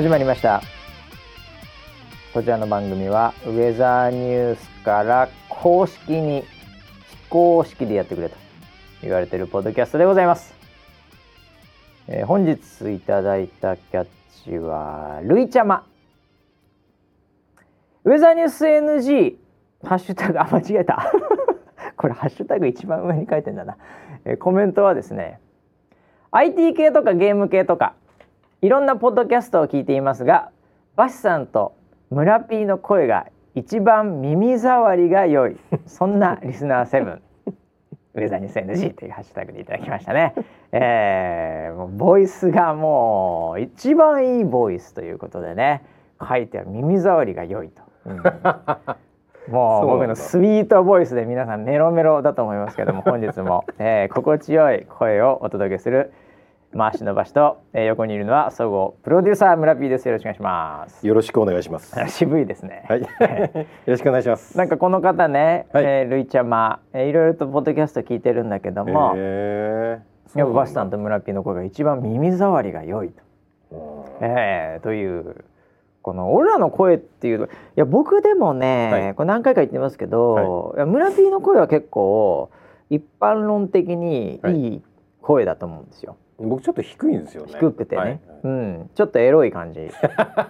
始まりました。こちらの番組はウェザーニュースから公式に非公式でやってくれと言われてるポッドキャストでございます、えー本日いただいたキャッチはルイちゃま。ウェザーニュース NG ハッシュタグあ間違えた。これハッシュタグ一番上に書いてんだな、えーコメントはですね IT 系とかゲーム系とかいろんなポッドキャストを聞いていますがバシさんと村 P の声が一番耳障りが良いそんなリスナー7ウェザーニュース NG というハッシュタグでいただきましたね、えー、もうボイスがもう一番いいボイスということでね書いてある耳障りが良いと、うん。もう僕のスイートボイスで皆さんメロメロだと思いますけども本日も、えー、心地よい声をお届けする回しのばしと、えー、横にいるのは総合プロデューサー村 P です。よろしくお願いします。よろしくお願いします。渋いですね。はい、よろしくお願いします。なんかこの方ね、はい。えー、ルイちゃま、えー、いろいろとポッドキャスト聞いてるんだけども、へー。やっぱバシさんと村 P の声が一番耳障りが良いと、えー、というこの俺らの声っていうといや僕でもね、はい。これ何回か言ってますけど、い、や村 P の声は結構一般論的にいい声だと思うんですよ。僕ちょっと低いんですよね。低くてね、はいうん、ちょっとエロい感じ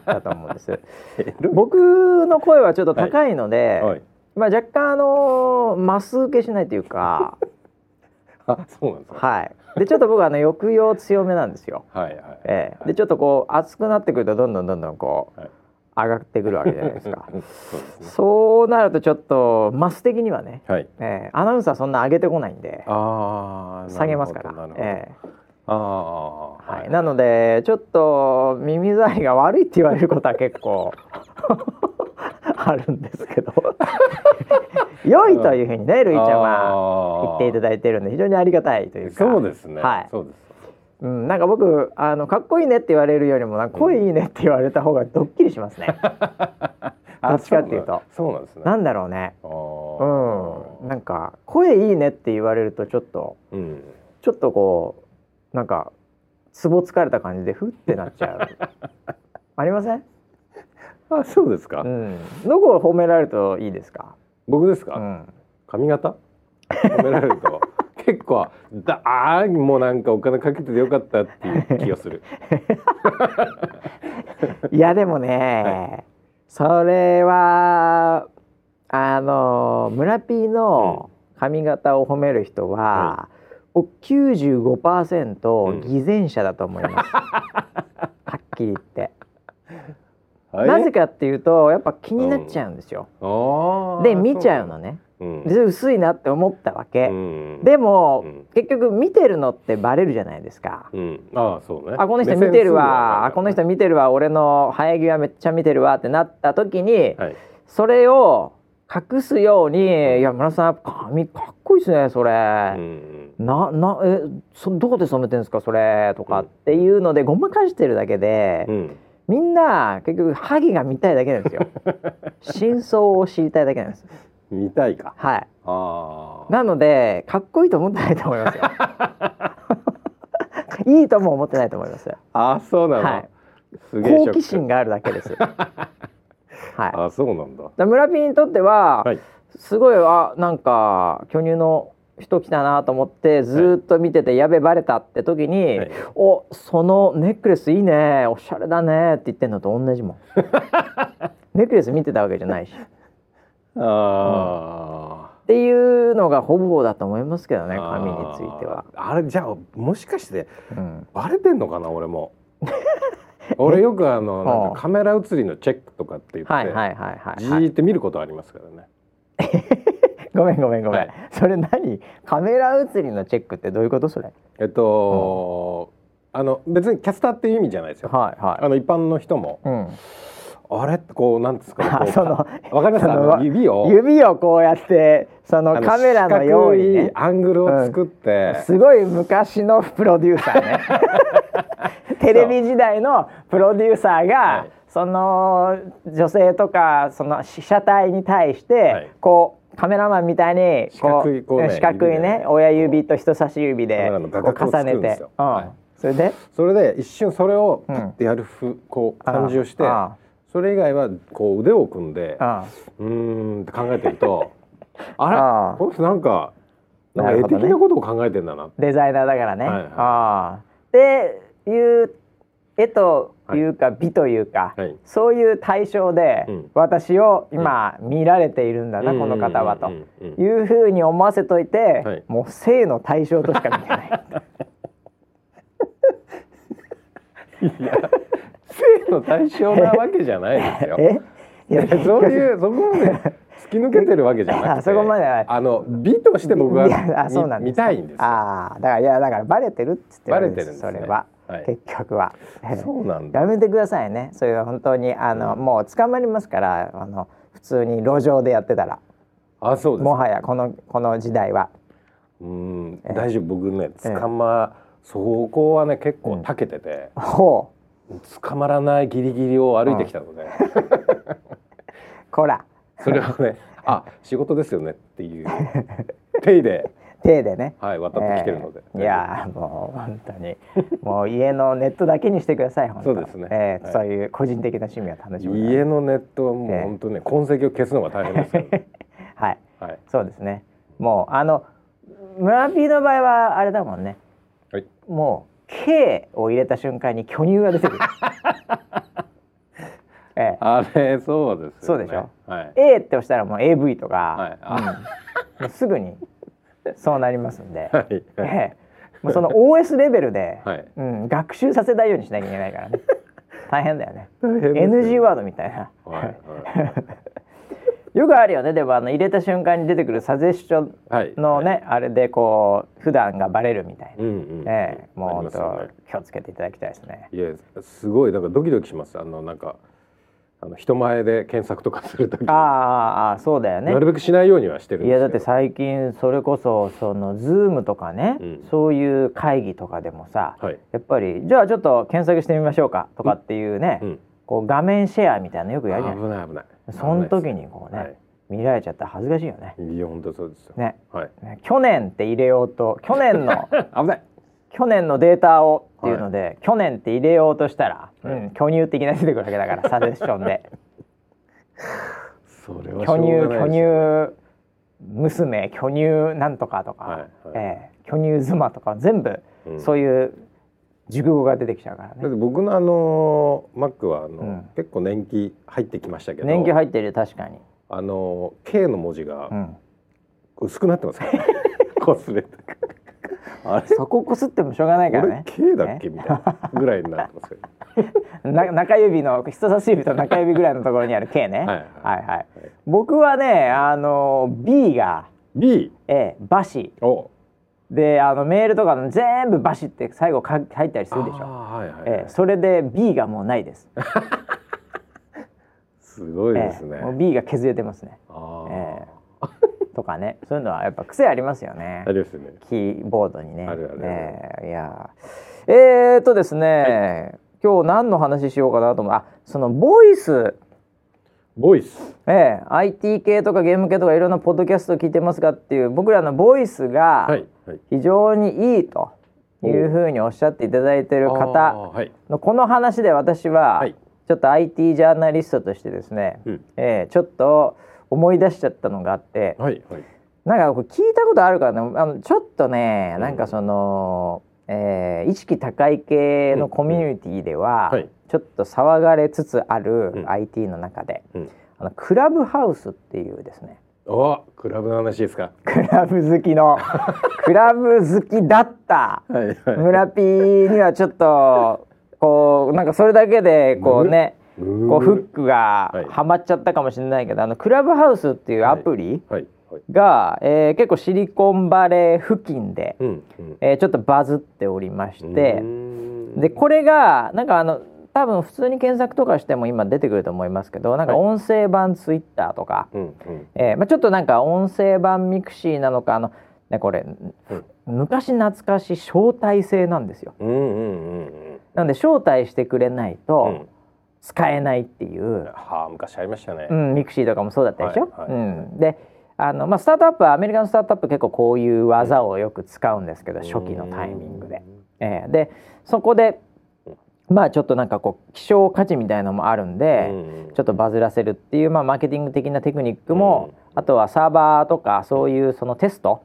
だと思うんです。僕の声はちょっと高いので、はい。まあ若干あのマス受けしないというか、あ、そうなんですか。はい。でちょっと僕はあの抑揚強めなんですよ。はいはい。ええでちょっとこう熱くなってくるとどんどんどんどんこう、はい上がってくるわけじゃないですか。う んそうね。そうなるとちょっとマス的にはね、はい。ええアナウンサーそんな上げてこないんでああ。下げますからああ。はい、なのでちょっと耳障りが悪いって言われることは結構 あるんですけど 良いというふうにねるいちゃんは言っていただいてるんで非常にありがたいというかそうですね。はいそうです。うん、なんか僕あのかっこいいねって言われるよりもなんか声いいねって言われた方がドッキリしますね、どっちかっていうと。そうなんですね。なんだろうね。あうーん。なんか声いいねって言われるとちょっとうん。ちょっとこうなんかツボつかれた感じでふってなっちゃう。ありません？あ、そうですか。う。ん、どこを褒められるといいですか？僕ですか？うん、髪型？褒められると結構だあーもうなんかお金かけててよかったっていう気がする いやでもね、それはあの村 P の髪型を褒める人は、お95%偽善者だと思います。はっきり言って。なぜかっていうとやっぱ気になっちゃうんですよ。かで見ちゃうのね。うん。で薄いなって思ったわけ。うん。でも、うん。結局見てるのってバレるじゃないですか。うん。ああそうね。あこの人見てるわ、あこの人見てるわ。俺の生え際めっちゃ見てるわ。ってなった時に、はい。それを隠すように「いや村田さん髪かっこいいですねそれ、うんななえそどこで染めてんですかそれ」とかっていうのでごまかしてるだけで、うん。みんな結局ハゲが見たいだけなんですよ。真相を知りたいだけなんです見たいか。はい。ああなのでかっこいいと思ってないと思いますよ。いいとも思ってないと思います。あそうなの、はい。すげえ好奇心があるだけです。はい。あそうなんだ。だ村ピーにとっては、はい。すごいあなんか巨乳の人来たなと思ってずーっと見てて、やべバレたって時に、はい。おそのネックレスいいね。おしゃれだねって言ってんのと同じもん。ネックレス見てたわけじゃないし。っあていうのがほぼだと思いますけどねあ髪については。あれじゃあもしかしてうん、バレてんのかな俺も 俺よくあのなんはあかカメラ写りのチェックとかって言って、はいはいはいはい、じはい。ーって見ることありますからね ごめんごめんごめん。はいそれ何？カメラ写りのチェックってどういうことそれ？えっと、あの別にキャスターっていう意味じゃないですよ、はいはい。あの一般の人もうん。あれ？ってこうなんですか？そのわかります？指を？指をこうやってそあののカメラのようにね。アングルを作って、すごい昔のプロデューサーね。テレビ時代のプロデューサーが、はい。その女性とかその被写体に対して、はい。こうカメラマンみたいに四角いこうね四角いね親指と人差し指で重ねて。それで？それで一瞬それをパッてやるふ、こう感じをしてあそれ以外はこう腕を組んでうーんって考えてると あれ？この人なんかなんか絵的なことを考えてんだなデザイナーだからね、はいはい。ああ。っていう絵というか美というか、はい。そういう対象でうん。私を今見られているんだな、この方はと。うんうんうんうん。いうふうに思わせといて、はい。もう性の対象としか見てない。いや。性の対象なわけじゃないですよ。え？いやそういうそこまで突き抜けてるわけじゃなくてあ そこまでは。あの美として僕はあそうなん見たいんですよ。ああだからいやだからバレてるっつってバレてるんですね。それは、はい。結局は。そうなんだ。やめてくださいね。それは本当にあの、もう捕まりますからあの普通に路上でやってたら。あそうですも。はやこのこの時代は。うん。大丈夫。僕ね捕まそこはね結構長けてて。ほ捕まらないギリギリを歩いてきたのでう こら。それをね あ仕事ですよねっていう。手入で。手でね。はい渡ってきてるので。えー。いやーもう本当に。もう家のネットだけにしてくださいそうですね。はい。えーそういう個人的な趣味を楽しむから家のネットはもうええ本当ね痕跡を消すのが大変ですよ。はい。はい。そうですね。もうあの村 P の場合はあれだもんね。はい。もう K を入れた瞬間に巨乳が出てくる。ええ。あれそうですよね。そうでしょ？はい。A って押したらもう AV とか、はい。あ。うん。もうすぐにそうなりますんで、はい。ええ。もうその OS レベルで、はい。うん、学習させないようにしなきゃいけないからね。大変だよね。ね。NG ワードみたいな、はいはいよくあるよねでもあの入れた瞬間に出てくるサジェッションはい。のね、あれでこう普段がバレるみたいな、うんうん。ええもうね気をつけていただきたいですねいやすごいなんかドキドキします。あのなんかあの人前で検索とかするとき。ああああそうだよねなるべくしないようにはしてるんですけど。いやだって最近それこそそのズームとかね、うんそういう会議とかでもさ、はい。やっぱりじゃあちょっと検索してみましょうかとかっていうね、うん。こう画面シェアみたいなのよくやるじゃない危ない危ない。その時にこうね、はい見られちゃったら恥ずかしいよね。いや本当そうですよ。ねはい。ね去年って入れようと去年の 危ない。去年のデータをっていうので、去年って入れようとしたら、はいうん、巨乳的な出てくるわけだからサジェッションで それはし巨乳巨乳娘巨乳なんとかとか、はいはいえー巨乳妻とか全部、うんそういう熟語が出てきちゃうからだってね。僕のあのマックはあの、うん。結構年季入ってきましたけど年季入ってる確かに。あの K の文字がうん、薄くなってますから。ね こすれてあれそここすってもしょうがないから俺ね。K だっけ？みたいなぐらいになってますけど。な中指の人差し指と中指ぐらいのところにある K ね。はいはい。はいはい。僕はねあの B が B えー、バシおであのメールとかの全部バシって最後か入ったりするでしょ。はいはい、えー、それで B がもうないです。すごいですね、えーもう B が削れてますね。あー、えとかね。そういうのはやっぱ癖ありますよね。あ。りますよね。キーボードにね。あるあるえーいや。ーえー、っとですね、今日何の話しようかなと思う。あそのボイスボイス。ええ IT 系とかゲーム系とかいろんなポッドキャスト聞いてますかっていう僕らのボイスが非常にいいというふうにおっしゃっていただいてるあ方のこの話で私ははい。ちょっと IT ジャーナリストとしてですね、うん。ええちょっと思い出しちゃったのがあってはいはい。なんかこれ聞いたことあるからね。あのちょっとねなんかその、えー意識高い系のコミュニティでは、ちょっと騒がれつつあるうん。IT の中で、うん。あのクラブハウスっていうですね。おクラブの話ですか。クラブ好きの クラブ好きだった村ピーにはちょっとこうなんかそれだけでこうねこうフックがはい。はまっちゃったかもしれないけど、あのクラブハウスっていうアプリはい。はいが、えー結構シリコンバレー付近で、うんうん。えーちょっとバズっておりましてでこれがなんかあの多分普通に検索とかしても今出てくると思いますけどなんかはい。音声版ツイッターとか、うんうん。えーまあ、ちょっとなんか音声版ミクシーなのかあの、ね、これ、昔懐かしい招待制なんですよ。うんうんうんなので招待してくれないうんうとん。使えないっていう、はあ昔ありましたね。うんミクシーとかもそうだったでしょ？はいはい。うん、であの、まあ、スタートアップはアメリカのスタートアップ結構こういう技をよく使うんですけど、初期のタイミングで。えーでそこでまあちょっとなんかこう希少価値みたいなのもあるんで、うん。ちょっとバズらせるっていう、まあ、マーケティング的なテクニックも、あとはサーバーとかそういうそのテスト、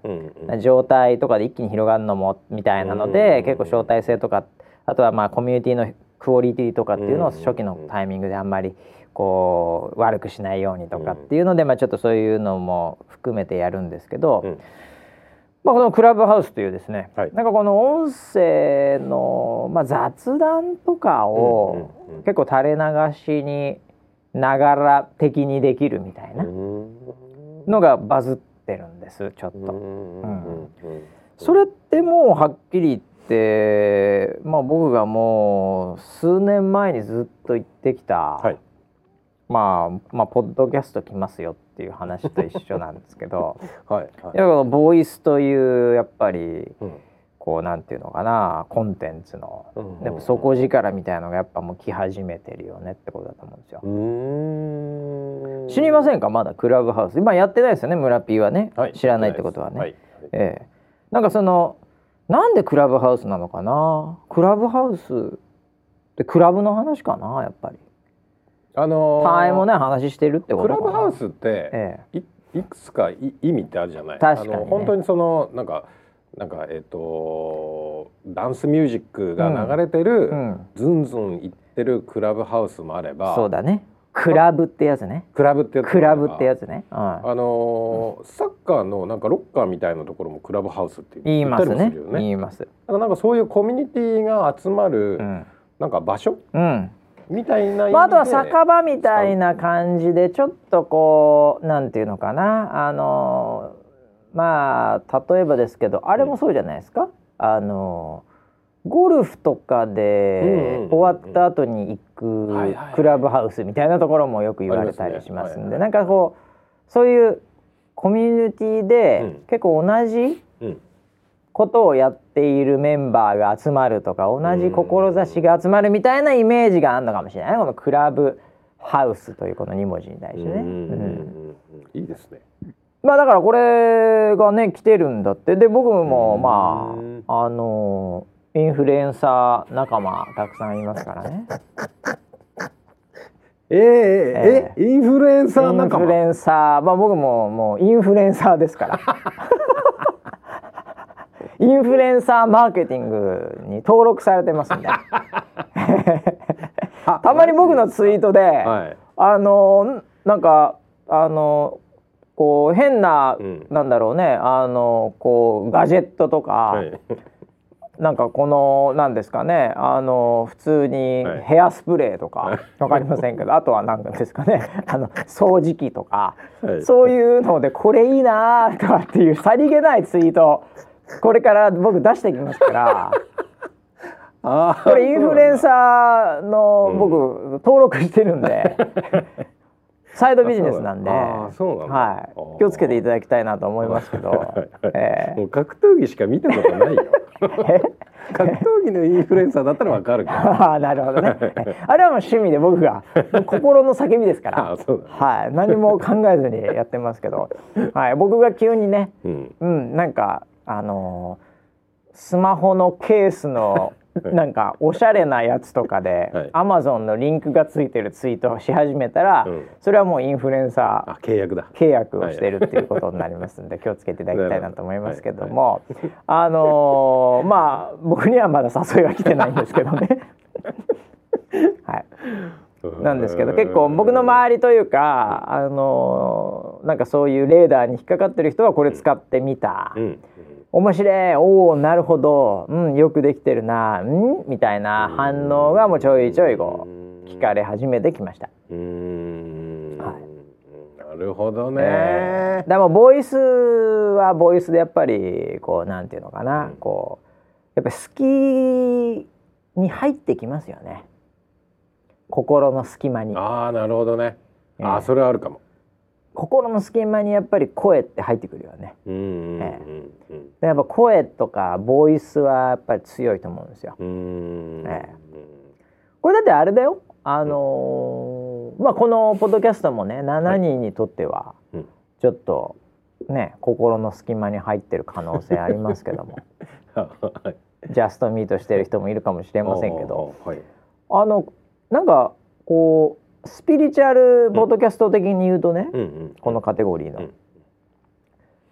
状態とかで一気に広がるのもみたいなので、うん。結構招待制とかあとはまあコミュニティのクオリティとかっていうのをうん。初期のタイミングであんまりこう悪くしないようにとかっていうので、まあ、ちょっとそういうのも含めてやるんですけど、うん。まあ、このクラブハウスというですね、はい。なんかこの音声の、まあ、雑談とかを結構垂れ流しにながら的にできるみたいなうん。のがバズってるんですちょっと。うんそれってもうはっきり言って、まあ、僕がもう数年前にずっと言ってきた、はいまあまあポッドキャスト来ますよっていう話と一緒なんですけどはい はい。やボイスというやっぱりうん。こうなんていうのかなコンテンツのうんやっぱ底力みたいなのがやっぱもう来始めてるよねってことだと思うんですよ。うーん。知りませんか？まだクラブハウス。今やってないですよね村 P はね、はい。知らないってことはね。はい。ええ、なんかそのなんでクラブハウスなのかな？クラブハウスってクラブの話かな？やっぱりあのーたわいもない話してるってことクラブハウスってえいいくつかい意味ってあるじゃない？確かにね。あの本当にそのなんかなんかえっ、とダンスミュージックが流れてる、えうん。ズンズンいってるクラブハウスもあればそうだね。クラブってやつね。クラブってやつクラブってやつね、うん、あのーサッカーのなんかロッカーみたいなところもクラブハウスって言ったりするよね。言います。だからなんかそういうコミュニティが集まる、うん、なんか場所うんみたいなまあ、あとは酒場みたいな感じでちょっとこうなんていうのかな。あのまあ例えばですけどあれもそうじゃないですか、あのゴルフとかうんうんで終わった後に行くクラブハウスみたいなところもよく言われたりしますんで。なんかこうそういうコミュニティでうん。結構同じうんことをやっているメンバーが集まるとか同じ志が集まるみたいなイメージがあるのかもしれないこのクラブハウスというこの2文字に対してね。いいですね。まあだからこれがね来てるんだって。で僕もうん。まああのインフルエンサー仲間たくさんいますからね。えー、えインフルエンサーイン仲間フルエンサー。まあ僕ももうインフルエンサーですから。インフルエンサーマーケティングに登録されてますんで。たまに僕のツイートで、はい。あのなんかあのこう変な、うん。なんだろうねあのこうガジェットとか、はい。なんかこのなんですかねあの普通にはい。ヘアスプレーとか、はい。わかりませんけどあとは何ですかね あの掃除機とか、はい。そういうのでこれいいなーとかっていうさりげないツイートこれから僕出してきますから。これインフルエンサーのうん僕登録してるんで、サイドビジネスなんで、気をつけていただきたいなと思いますけど。格闘技しか見たことないよ。え？格闘技のインフルエンサーだったらわかるけど。ああなるほどね。えあれはもう趣味で僕が心の叫びですから、はい、何も考えずにやってますけど、はい、僕が急にね、うん。うん、なんかあのースマホのケースのなんかおしゃれなやつとかで、はい。アマゾンのリンクがついてるツイートをし始めたら、うん。それはもうインフルエンサーあ契約だ。契約をしてるっていうことになりますんで、気をつけていただきたいなと思いますけども、あのーまあ僕にはまだ誘いは来てないんですけどね。はい、なんですけど結構僕の周りというか、あのーなんかそういうレーダーに引っかかってる人はこれ使ってみた、うん。面白い。おおなるほど、うん、よくできてるな。うん？みたいな反応がもうちょいちょいこう聞かれ始めてきました。うーん。はなるほどね。えー。でもボイスはボイスでやっぱりこうなんていうのかな、うん。こうやっぱり好きに入ってきますよね。心の隙間に。ああなるほどね。ええあーそれはあるかも。心の隙間にやっぱり声って入ってくるよね。やっぱ声とかボイスはやっぱり強いと思うんですよ。うん。うん。え。これだってあれだよ。あのーまあこのポッドキャストもね7人にとってはうん。ちょっとね心の隙間に入ってる可能性ありますけども。はい。ジャストミートしてる人もいるかもしれませんけど。はい。あのなんかこうスピリチュアルポッドキャスト的に言うとね、うんうん。このカテゴリーの、うん。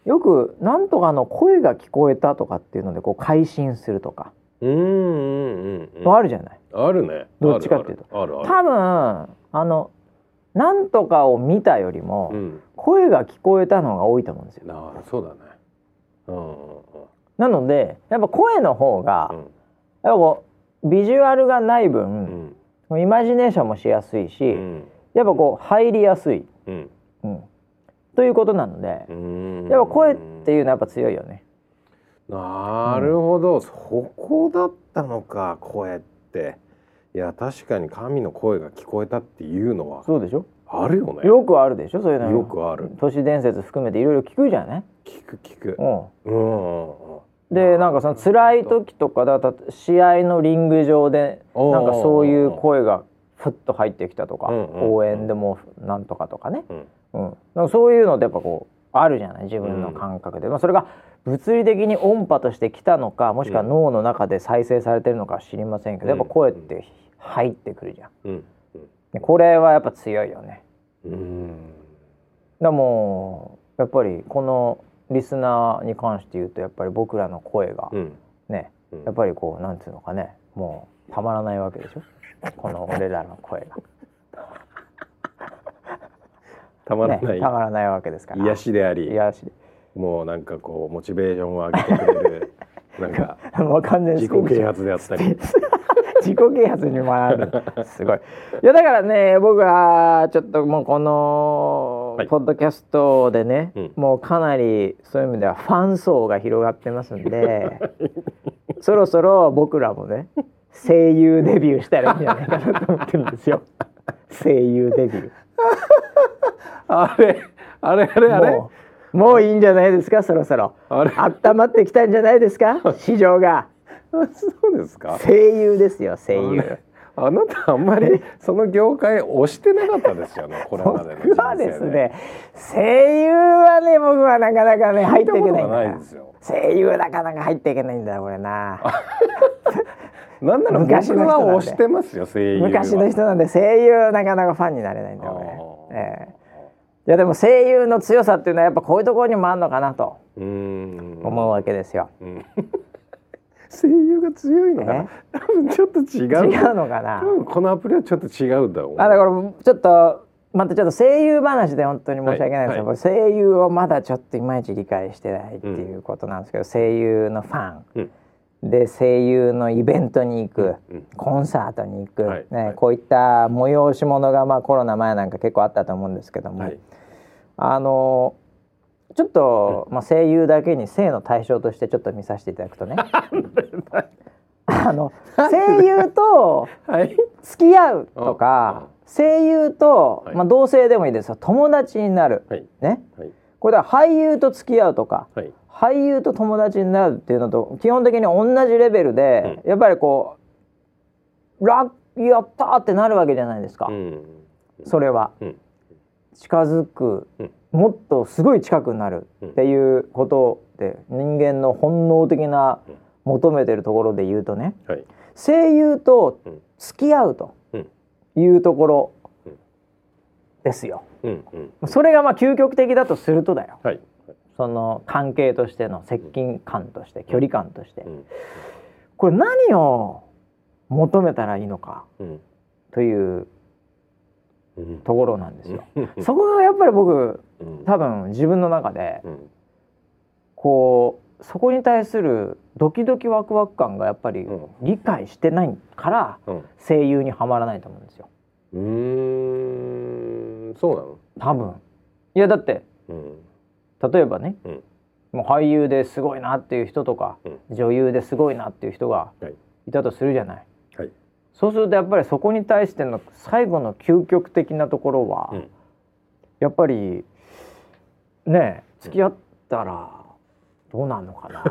よくなんとかの声が聞こえたとかっていうのでこう改心するとか、うんうんうんうんあるじゃない？あるね。どっちかっていうと。あるある多分あのなんとかを見たよりも、うん。声が聞こえたのが多いと思うんですよ。あーそうだね。うんうん。なのでやっぱ声の方が、うん。やっぱこうビジュアルがない分う、んイマジネーションもしやすいし、うん。やっぱこう入りやすい、うん。うん、ということなので、うん。やっぱ声っていうのはやっぱ強いよね。なるほど、そこだったのか声って。いや確かに神の声が聞こえたっていうのはそうでしょ？あるよね。よくあるでしょ？そういうの。よくある。都市伝説含めていろいろ聞くじゃない、聞く聞く。うん、うんうんうんでなんかその辛い時とかだったら試合のリング上でなんかそういう声がふっと入ってきたとか応援でもなんとかとかね、うん。うん、なんかそういうのってやっぱこうあるじゃない？自分の感覚で、まあ、それが物理的に音波として来たのかもしくは脳の中で再生されてるのかは知りませんけど、うん。やっぱ声って入ってくるじゃん。うん。でこれはやっぱ強いよね。うん。でもうやっぱりこのリスナーに関して言うとやっぱり僕らの声がうん。ね、うん。やっぱりこうなんていうのかねもうたまらないわけでしょ？この俺らの声が、たまらね、ない、たまらないわけですから。癒しであり癒し。もうなんかこうモチベーションを上げてくれる なんか自己啓発であったり。自己啓発にもなる。すごい。いやだからね僕はちょっともうこのはい。ポッドキャストでね、うん。もうかなりそういう意味ではファン層が広がってますんで そろそろ僕らもね声優デビューしたらいいんじゃないかなと思ってるんですよ。声優デビュー。あれあれあれあれ？もうもういいんじゃないですかそろそろ。あれ？温まってきたんじゃないですか？市場が。そうですか？声優ですよ声優あなたあんまりその業界押してなかったですよねこれまでの人生僕はですね声優はね僕はなかなかね入っていけないんだ。声優なかなか入っていけないんだよこれな。なんなら僕昔の人は押してますよ声優は。昔の人なんで声優なかなかファンになれないんだよこれ、ええ。いやでも声優の強さっていうのはやっぱこういうところにもあるのかなと思うわけですよ、うん声優が強いの？かな多分ちょっと違う。違うのかな？多分このアプリはちょっと違うだろう。あだからちょっとまたちょっと声優話で本当に申し訳ないんですけど、はい声優をまだちょっといまいち理解してないっていうことなんですけど、声優のファン、うん。で声優のイベントに行く、うん。コンサートに行く、はいはい。ねこういった催し物がまあコロナ前なんか結構あったと思うんですけども、はい。あのちょっと、まあ、声優だけに性の対象としてちょっと見させていただくとね。あの声優と はい。付き合うとか声優と、はい。まあ、同性でもいいですよ。友達になる、はい。ね。はい。これは俳優と付き合うとかはい。俳優と友達になるっていうのと基本的に同じレベルで、やっぱりこう「ラッやった!」ってなるわけじゃないですか、うん。それは。うん。近づく、うんもっとすごい近くなるっていうことで、人間の本能的なうん求めてるところで言うとねはい。声優とうん。付き合うとうん。いうところうん。ですよ。うんうんそれがまあ究極的だとするとだよ。はい。その関係としての接近感として距離感として。うん。これ何を求めたらいいのかうん。といううんところなんですよ。うん。そこがやっぱり僕うん。多分自分の中でうん。こうそこに対するドキドキワクワク感がやっぱりうん。理解してないからうん。声優にはまらないと思うんですよ。うーん。そうなの？多分。いやだってうん。例えばねうん。もう俳優ですごいなっていう人とか、うん。女優ですごいなっていう人がはい。いたとするじゃないそうするとやっぱりそこに対しての最後の究極的なところは、うん。やっぱりねえ付き合ったらどうなんのかな？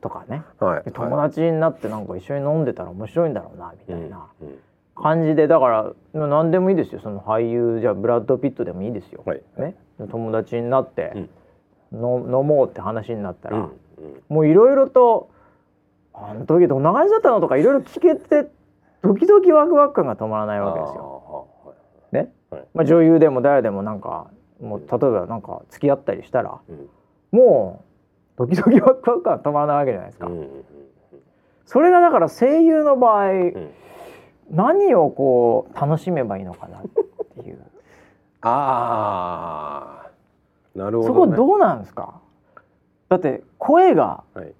とかね。はい。友達になってなんか一緒に飲んでたら面白いんだろうなみたいなうん。感じでだから何でもいいですよ。その俳優じゃあブラッド・ピットでもいいですよ、はい。ね、友達になってうん。の飲もうって話になったら、うん。もういろいろとあの時どんな感じだったのとかいろいろ聞けてドキドキワクワク感が止まらないわけですよ。よ。ね、はいまあ、女優でも誰でもなんかもう例えばなんか付き合ったりしたらうんもうドキドキワクワク感が止まらないわけじゃないですか。それがだから声優の場合、ん何をこう楽しめばいいのかなっていう ああ、なるほそど、ね。こどうなんですか？だって声がはい。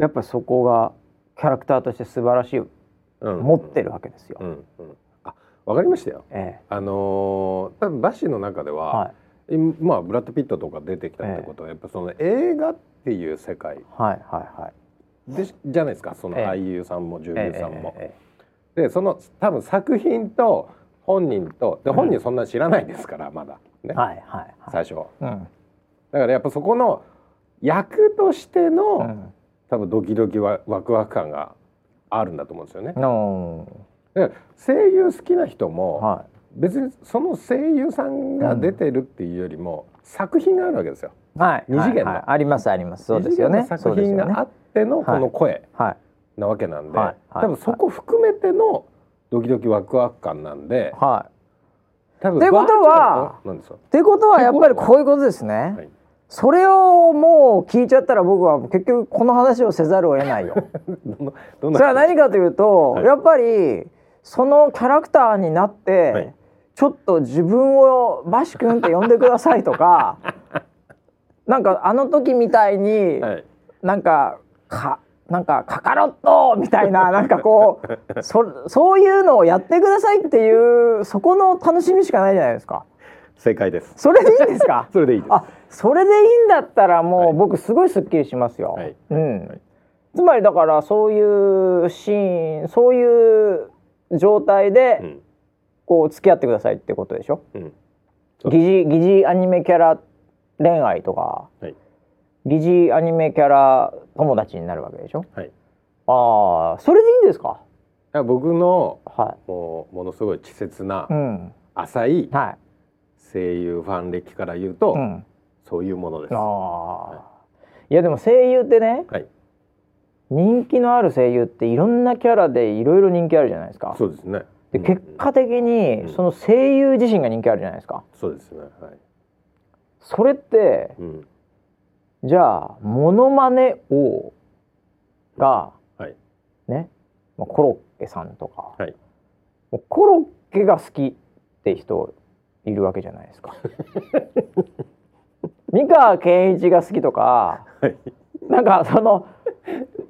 やっぱりそこがキャラクターとして素晴らしいうん持ってるわけですよ。うんうん。あ、わかりましたよ。えあのー多分バッシーの中でえは、はい今まあブラッドピットとか出てきたってことは、やっぱその映画っていう世界はいはいはい。でじゃないですか。そのええ俳優さんも女優さんも。えで、その多分作品と本人とでうん本人そんな知らないですから、まだね、えはいはいはい。最初。うんだからやっぱそこの役としての、うん多分ドキドキワワクワク感があるんだと思うんですよね。ので声優好きな人も、は別にその声優さんが出てるっていうよりも、作品があるわけですよ。いはい。二次元の。はいはい。ありますあります。そうですよね。作品があってのこの声はい。なわけなんで、はい。はい。多分そこ含めてのドキドキワクワク感なんで、はい。多分ってことは。ってことはやっぱりこういうことですね、はいそれをもう聞いちゃったら僕は結局この話をせざるを得ないよ。それは何かというと、はい。やっぱりそのキャラクターになって、はい。ちょっと自分をバシ君って呼んでくださいとか なんかあの時みたいに、はい。なんかかなんかカカロットみたいななんかこう そそういうのをやってくださいっていうそこの楽しみしかないじゃないですか。正解です。それでいいんですか？それでいいです。あそれでいいんだったらもう、はい。僕すごいすっきりしますよ。はい。うん。はい。つまりだからそういうシーンそういう状態でうん。こう付き合ってくださいってことでしょ、うん。疑似疑似アニメキャラ恋愛とかはい。疑似アニメキャラ友達になるわけでしょ？はい。ああそれでいいんですか？いや僕のはもうものすごい稚拙ないうん。浅いはい声優ファン歴から言うと、うんそういうものです。ああ、いやでも声優ってねはい。人気のある声優っていろんなキャラでいろいろ人気あるじゃないですかそうですね。でうん結果的にうんその声優自身が人気あるじゃないですかそうですね。はい。それってうん。じゃあモノマネ王がはい。ねまあコロッケさんとか、はいコロッケが好きって人いるわけじゃないですか。三河健一が好きとかはい。なんかその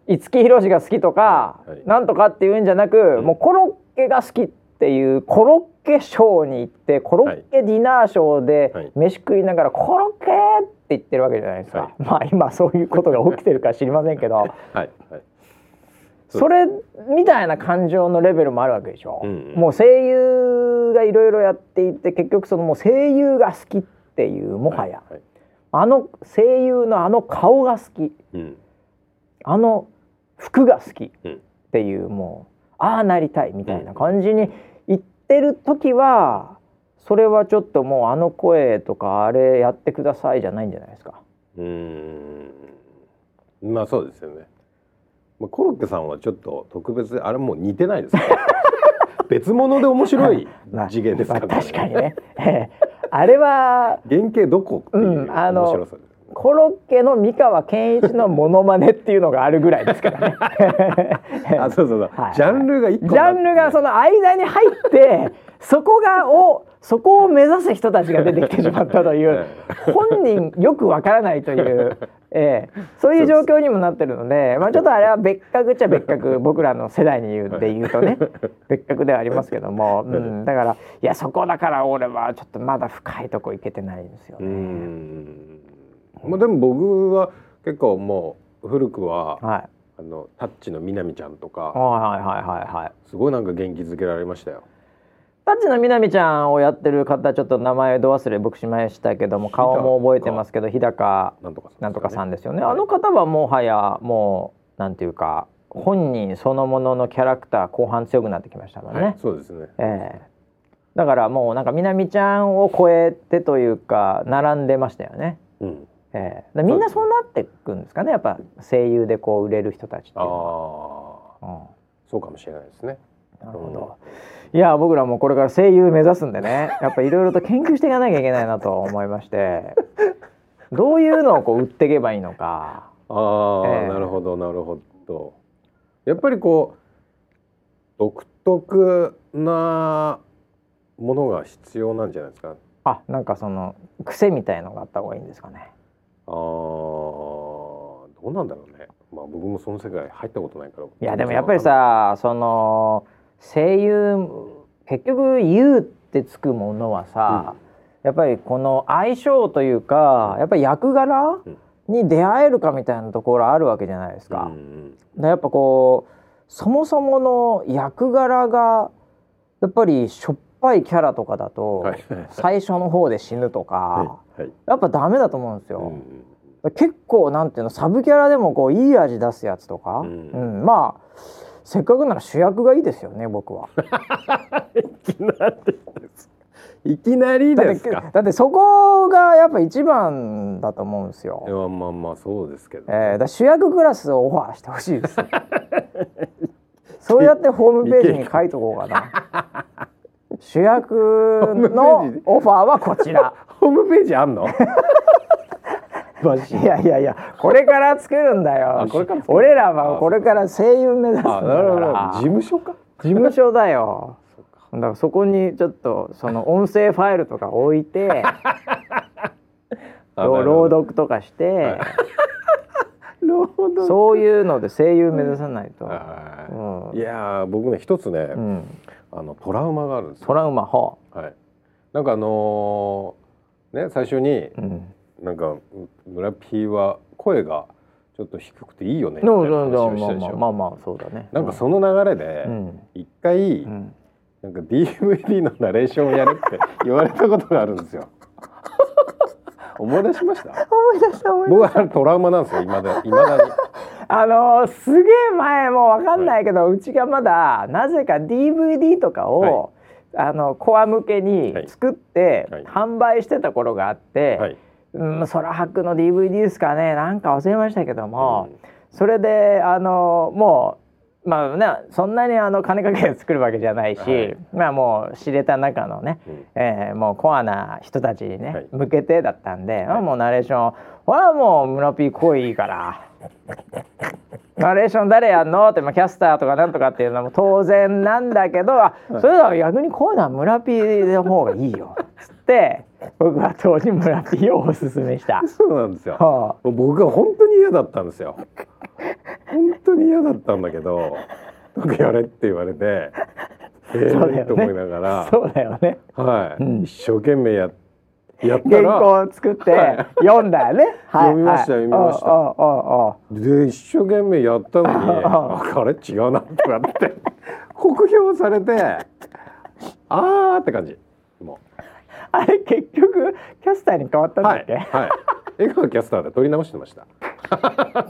五木ひろしが好きとか、はいはい。なんとかっていうんじゃなく、ん。もうコロッケが好きっていうコロッケショーに行ってコロッケディナーショーではい。飯食いながらコロッケって言ってるわけじゃないですか、はい。まあ今そういうことが起きてるか知りませんけど。それみたいな感情のレベルもあるわけでしょ、うんもう声優がいろいろやっていて結局そのもう声優が好きっていうもはや、はい。あの声優のあの顔が好きうん。あの服が好きっうん。ていうもうああなりたいみたいな感じに言ってる時はそれはちょっともうあの声とかあれやってくださいじゃないんじゃないですか。うーん。まあそうですよね。まあコロッケさんはちょっと特別であれもう似てないですか？ら。別物で面白い まあ次元ですか？ら、まあ確かにね。え えあれは原型どこっていううんあの面白さです。コロッケの三河健一のモノマネっていうのがあるぐらいですからね。あそうそうそう、はいジャンルが一個ジャンルがその間に入ってそこがをそこを目指す人たちが出てきてしまったという本人よくわからないという、ええそういう状況にもなってるので、まあ、ちょっとあれは別格っちゃ別格僕らの世代に言うで言うとね 別格ではありますけども、うん、だからいやそこだから俺はちょっとまだ深いとこ行けてないんですよね。んまあでも僕は結構もう古くははいあのタッチのみなみちゃんとかはいはいはいはい。すごいなんか元気づけられましたよ。タッチのみなみちゃんをやってる方ちょっと名前ど忘れ僕しましたけども顔も覚えてますけど日高なんとかさん、ですよね。はいあの方はもはやもうなんていうか本人そのもののキャラクター後半強くなってきましたもんね。はい、そうですね。ええだからもうなんかみなみちゃんを超えてというか並んでましたよね。うん。えー、みんなそうなってくんですかねやっぱ声優でこう売れる人たちっていうああのは。うんそうかもしれないですねなるほど。いや僕らもこれから声優目指すんでね。やっぱいろいろと研究していかなきゃいけないなと思いまして。どういうのをこう売っていけばいいのか。ああ、ええ。なるほどなるほど。やっぱりこう独特なものが必要なんじゃないですか？あなんかその癖みたいのがあった方がいいんですかね。あーどうなんだろうね。まあ僕もその世界入ったことないから。いやでもやっぱりさその声優結局「優」ってつくものはさ、やっぱりこの相性というかやっぱり役柄うん。に出会えるかみたいなところあるわけじゃないですか。うんうんでやっぱこうそもそもの役柄がやっぱりしょっぱいキャラとかだと、はい。最初の方で死ぬとか、やっぱダメだと思うんですよ。うん結構なんていうのサブキャラでもこういい味出すやつとか、ううん。ん。まあせっかくなら主役がいいですよね僕は。いきなりですいきなりだってですかだってそこがやっぱ一番だと思うんですよ。いやまあまあそうですけど、えー、だ主役クラスをオファーしてほしいです。そうやってホームページに書いとこうかな。主役のオファーはこちら。ホームページあんの？マジいやいやいや、これから作るんだよあこれから。作る俺らはこれから声優目指す。事務所か？事務所だよ。だからそこにちょっとその音声ファイルとか置いて、朗読とかして、朗読そういうので声優目指さないと。はいうんいやー僕ね一つね、うん。あのトラウマがあるんですよトラウマははい、なんかあのーね最初にあ。うん。なんか村 P は声がちょっと低くていいよねみた話をしたでしょまあまあまあそうだね。なんかその流れでうん。一回、うん。なんか DVD のナレーションをやるって言われたことがあるんですよ。思い出しました？思い出した思い出僕はあれトラウマなんですよ。今だ未だに。あのーすげえ前もうわかんないけど、うちがまだなぜか DVD とかを、あのコア向けに作って、はい販売してた頃があって、はい。うん、空白の DVD ですかね。なんか忘れましたけども、それであのもうまあねそんなにあの金かけて作るわけじゃないし、はい。まあもう知れた中のね、うん。えーもうコアな人たちにね、はい。向けてだったんで、あもうナレーション「ほらもう村ピー声いいから」ナレーション誰やんの？って、まあ、キャスターとかなんとかっていうのも当然なんだけど、あそれでは逆にこういうのは村ピーの方がいいよ。っつって僕は当時村ピーをおすすめした。そうなんですよ。はあ僕は本当に嫌だったんですよ。本当に嫌だったんだけど、なんかやれって言われて、えそうだよねー、と思いながら、そうだよね。はい、うん一生懸命ややった原ら。稿を作ってはい読んだよね。はい読みましたはい読みましたおうおうおうおうで一生懸命やったのに ああれ違うなとかって酷評されてあーって感じも あれ結局キャスターに変わったうんはいだっけ？はい江川キャスターで撮り直してました。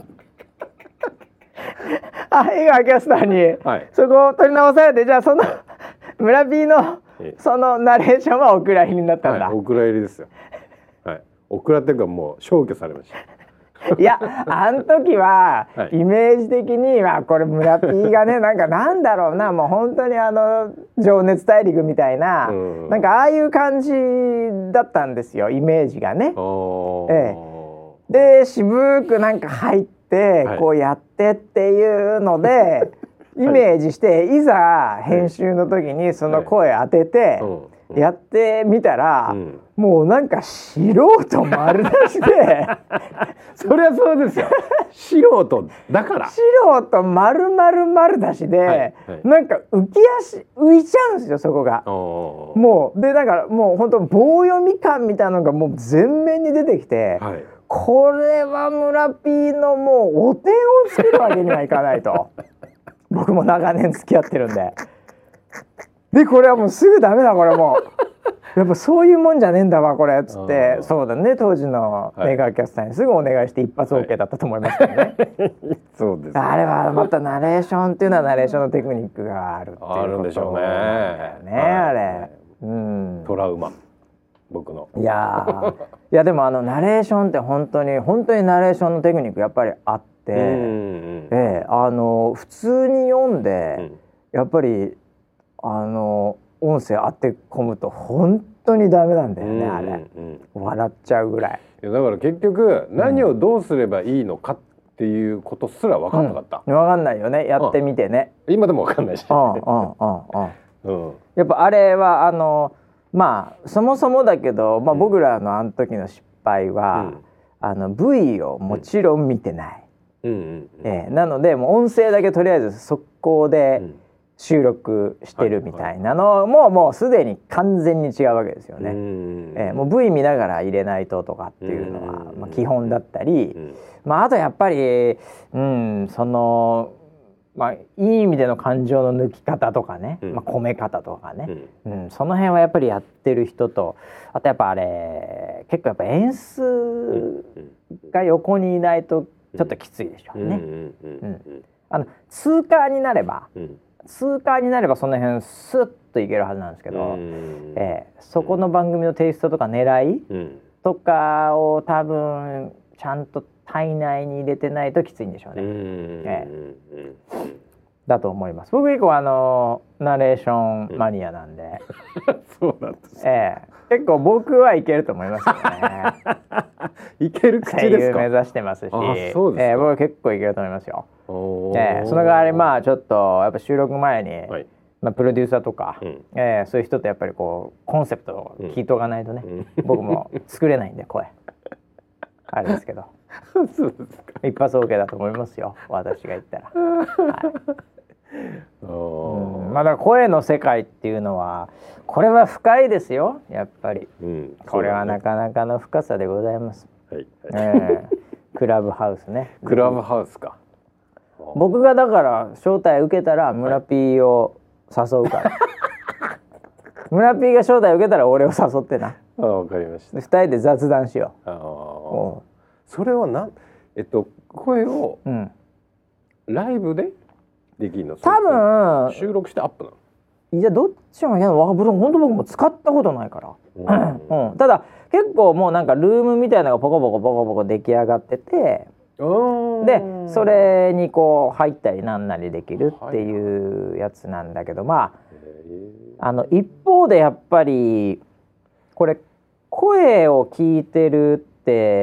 あ、江川キャスターに、はい。そこを取り直されてじゃあその村 P のええ。そのナレーションはお蔵入りになったんだ。はいお蔵入りですよ。はい。お蔵っていうかもう消去されましたいやあの時ははい。イメージ的にはこれ村 P がね なんかなんだろうなもう本当にあの情熱大陸みたいな、うん。なんかああいう感じだったんですよイメージがね。おー。えで渋くなんか入ってはい。こうやってっていうので、イメージしていざ編集の時にその声当ててうん。やってみたら、うんもうなんか素人丸出しで。そりゃそうですよ。素人だから。素人丸々丸出しで、はいはい。なんか浮き足浮いちゃうんですよそこが。もうでだからもう本当棒読み感みたいなのがもう全面に出てきて。はい。これは村 P のもうお手を作るわけにはいかないと。僕も長年付き合ってるんででこれはもうすぐダメだこれも。う やっぱそういうもんじゃねえんだわこれっつって。そうだね当時のはい。メガキャスターにすぐお願いして一発 OK だったと思いますけどね、そうです。あれはまたナレーションっていうのはナレーションのテクニックがあるっていうこと。あるんでしょうね。ね、はい。あれ。うん。トラウマ僕の。いやー。いやでもあのナレーションって本当に本当にナレーションのテクニックやっぱりあって、うんうん。ええあの普通に読んで、うん。やっぱりあの音声当て込むと本当にダメなんだよね、あれうんうん。笑っちゃうぐらい。いやだから結局何をどうすればいいのかっていうことすら分かんなかった、分かんないよね。やってみてね、今でも分かんないし、うん、うんうんうん。うん。やっぱあれはあのまあそもそもだけど、まあ、うん。僕らのあの時の失敗は、あの V をもちろん見てない、うんうんうん。ええなのでもう音声だけとりあえず速攻でうん収録してるみたいなのも、もうすでに完全に違うわけですよね。うん。ええもう V 見ながら入れないととかっていうのは、うん。まあ、基本だったり、うん。まあ、あとやっぱり、うん、その、まあ、いい意味での感情の抜き方とかね、うん。まあ、込め方とかね、うん。うん、その辺はやっぱりやってる人とあとやっぱあれ結構やっぱ演出うん。が横にいないとちょっときついでしょうね。うんうんうんあの通過になればうん通過になればその辺スッといけるはずなんですけど、うん。ええそこの番組のテイストとか狙いうん。とかを多分ちゃんと体内に入れてないときついんでしょうね。うん。えうんだと思います。僕結構あのナレーションマニアなんで、そうなんですええ。結構僕はいけると思いますよね。いける口声です目指してますし、あそうですか。ええ僕は結構いけると思いますよ。ええその代わりまあちょっとやっぱ収録前に、はい。まあプロデューサーとか、うん。ええそういう人とやっぱりこうコンセプトを聞いとかないとね、うん。僕も作れないんで声。あれですけど、そうですか一発 OK だと思いますよ。私が言ったら。まあだ声の世界っていうのはこれは深いですよ。やっぱり。うん。これはなかなかの深さでございます、はい。はいええ。クラブハウスね。クラブハウスか。僕がだから招待受けたら村 P を誘うから、村 P が招待受けたら俺を誘ってな。あわかりました。で二人で雑談しよあうそれはなんえっと声をライブでできるの？多分。収録してアップなの？いやどっちもいやわ本当僕も使ったことないから。うん。うん、ただ結構もうなんかルームみたいなのがポコポコポコポコ出来上がってて。でそれにこう入ったりなんなりできるっていうやつなんだけどまああの一方でやっぱりこれ声を聞いてる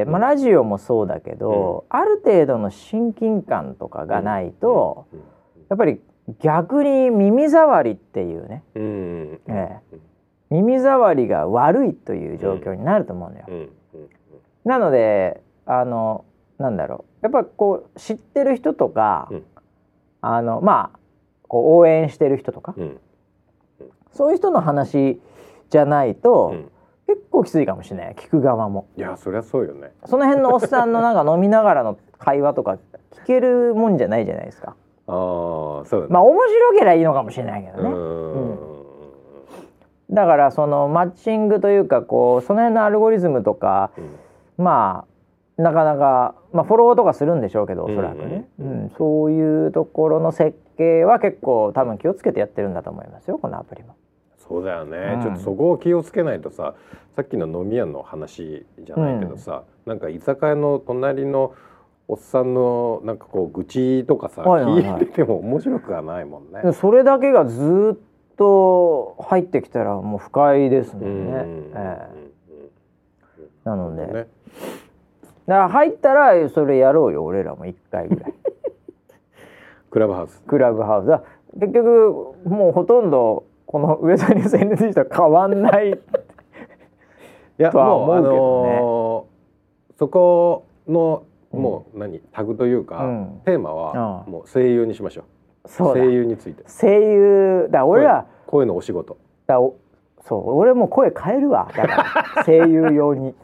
まあ、ラジオもそうだけど、ある程度の親近感とかがないと、やっぱり逆に耳障りっていうね、うん。うん。ええ。耳障りが悪いという状況になると思うのよ。なのであのなんだろう。やっぱこう知ってる人とか、うん。あのまあこう応援してる人とか、うん。そういう人の話じゃないと、うん結構きついかもしれない。聞く側も。いやそりゃそうよね。その辺のおっさんのなんか飲みながらの会話とか聞けるもんじゃないじゃないですか。ああそうだね。まあ面白ければいいのかもしれないけどね。うん。だからそのマッチングというかこうその辺のアルゴリズムとかまあなかなか、まあ、フォローとかするんでしょうけどおそらくね、ううんん。そういうところの設計は結構多分気をつけてやってるんだと思いますよこのアプリも。そうだよね、うん。ちょっとそこを気をつけないとささっきの飲み屋の話じゃないけどさ、なんか居酒屋の隣のおっさんのなんかこう愚痴とかさ、聞いてても面白くはないもんね。でそれだけがずっと入ってきたらもう不快ですもうん。ん。ね。ええなので、ね。だから入ったらそれやろうよ俺らも1回ぐらい。クラブハウス。クラブハウス。だ結局もうほとんどこの上田ニュース NG と変わんないいやとはもうあ思うけどね。のーそこのうん。もう何、タグというか、うん。テーマはうんもう声優にしましょう。そうだ。声優について。声優だ。俺ら声のお仕事。だおそう。俺もう声変えるわ。だから 声優用に。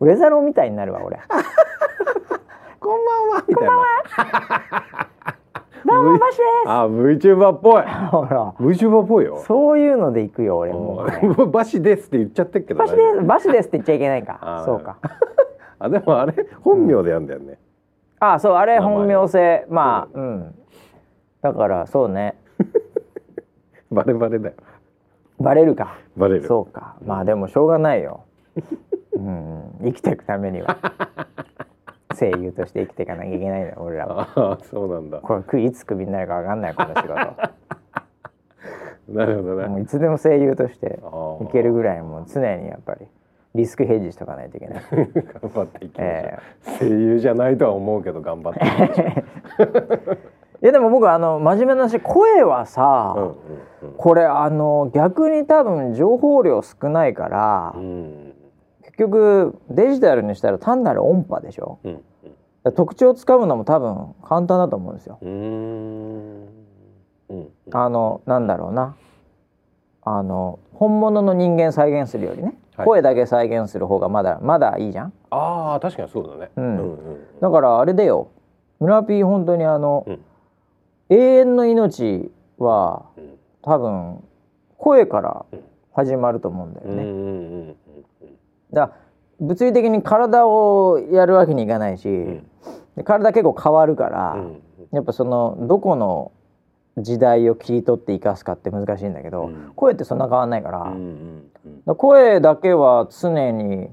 上田のみたいになるわ俺。こんばんは。みたいな。どうもマシであ VTuber っぽい。すほら。VTuber っぽいよ。そういうので行くよ俺も。バシですって言っちゃってるけどバシです。バシですって言っちゃいけないか。そうか。あでもあれ本名でやんだよね、あそうあれ本名性。まあうん。だからそうね。バレバレだよ。バレるか。バレる。そうか。まあでもしょうがないよ。うん。生きていくためには 声優として生きていかなきゃいけないのよ俺らはああそうなんだ。これいつクビになるかわかんないこの仕事。なるほどね。もういつでも声優としていけるぐらいもう常にやっぱりリスクヘッジしとかないといけない。頑張っていきましょう、え声優じゃないとは思うけど頑張って いやでも僕あの真面目な話声はさ、うん。これあの逆に多分情報量少ないから、うん局デジタルにしたら単なる音波でしょ？うん特徴をつかむのも多分簡単だと思うんですよ。うん。うんうん。あのなんだろうな。あの本物の人間再現するよりね、はい。声だけ再現する方がまだまだいいじゃん？ああ確かにそうだね、うん。うんだからあれでよ。村ピー本当にあの、うん。永遠の命はうん。多分声から始まると思うんだよね。うんうんうんだから物理的に体をやるわけにいかないし、ん。で体結構変わるから、うん。やっぱそのどこの時代を切り取って生かすかって難しいんだけど、うん。声ってそんな変わんないから,、うんうん声だけは常に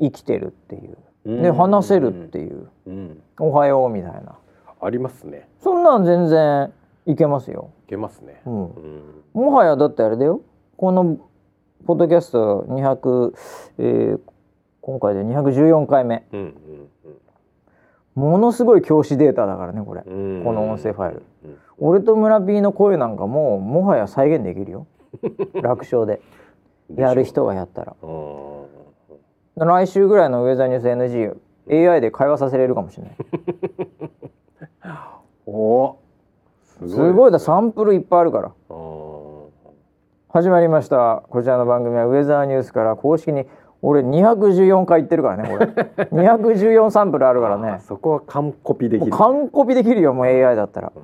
生きてるっていう。うん。で話せるっていう。うん「おはよう」みたいな。ありますね。そんなん全然いけますよ。いけますね。うん。うん。もはやだってあれだよ。このポッドキャスト200、えー今回で214回目。うんうんものすごい教師データだからねこれ。うんこの音声ファイル。うん俺と村 P の声なんかもうもはや再現できるよ。楽勝で。やる人がやったら。うん来週ぐらいのウェザーニュース NGAI で会話させれるかもしれない。お。すすごい。だサンプルいっぱいあるから。うん始まりました。こちらの番組はウェザーニュースから公式に俺214回言ってるからねこれ。214サンプルあるからあねそこは完コピできる。完コピできるよもう AI だったら。うん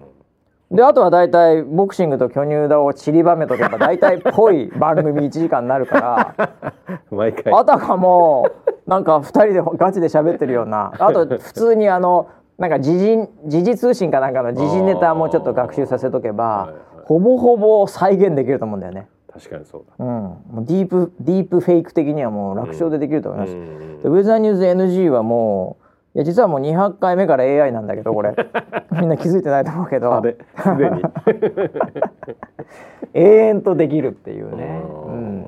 であとは大体ボクシングと巨乳だを散りばめとけば 大体っぽい番組1時間になるから。毎回。あたかもなんか2人でガチで喋ってるような。あと普通にあのなんか時事時事通信かなんかの時事ネタもちょっと学習させとけばはいはい。ほぼほぼ再現できると思うんだよね。確かにそうだ。うん、もうディープディープフェイク的にはもう楽勝でできると思います。うんでウェザーニューズ NG はもういや実はもう200回目から AI なんだけどこれ。みんな気づいてないと思うけど。あれすでに。永遠とできるっていうね、ううん。ん、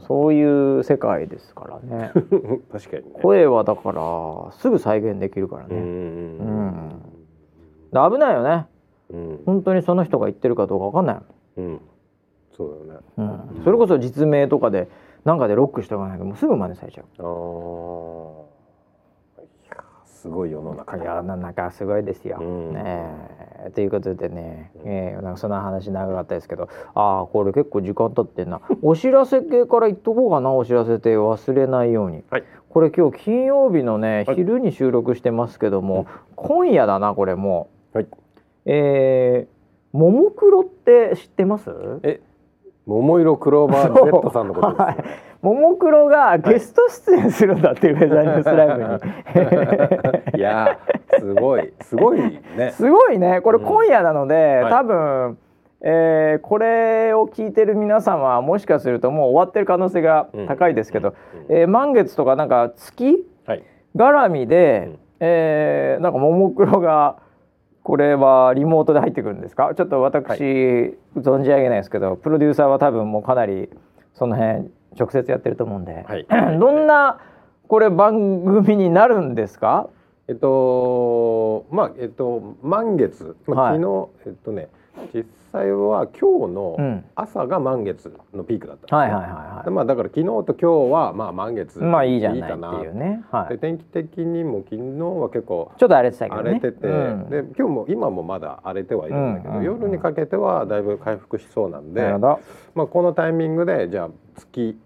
そういう世界ですからね。確かにね。声はだからすぐ再現できるからうんうね、んで危ないよね。うん。本当にその人が言ってるかどうか分かんない、うんそうだよね。うん、それこそ実名とかでなんかでロックしておかないともうすぐ真似されちゃう。すごい世の中。いやなかなかすごいですよ。うん。ねえ。ということでね、えーなんかそんな話長かったですけどああこれ結構時間経ってんな。お知らせ系から言っとこうかな。お知らせ系忘れないように。はい。これ今日金曜日のね、はい。昼に収録してますけども、今夜だなこれもう。はい。えー、ももクロって知ってます？え桃色クローバー Z さんのことですはい。ねももクロがゲスト出演するんだっていうウェザーニュースライブに。いやーすごい。すごいね。すごいね。これうん。今夜なので、はい。多分、えーこれを聞いてる皆様はもしかするともう終わってる可能性が高いですけど、うん。えー満月とかなんか月はい。絡みで、うん。えーなんかももクロがこれはリモートで入ってくるんですか？ちょっと私、存じ上げないですけどプロデューサーは多分もうかなりその辺直接やってると思うんで、はい。どんなこれ番組になるんですか？えっとまあえっと満月、まあはい。昨日えっとね実際は今日のうん朝が満月のピークだったんはいはいはいはいでまあだから昨日と今日はまあ満月まあいいじゃないってかないうね。はい。で天気的にも昨日は結構ちょっと荒れてたけどね。荒れてて、うんで今日も今もまだ荒れてはいるんだけど、うんうんうん夜にかけてはだいぶ回復しそうなんでなるほど。まあ、このタイミングでじゃあ月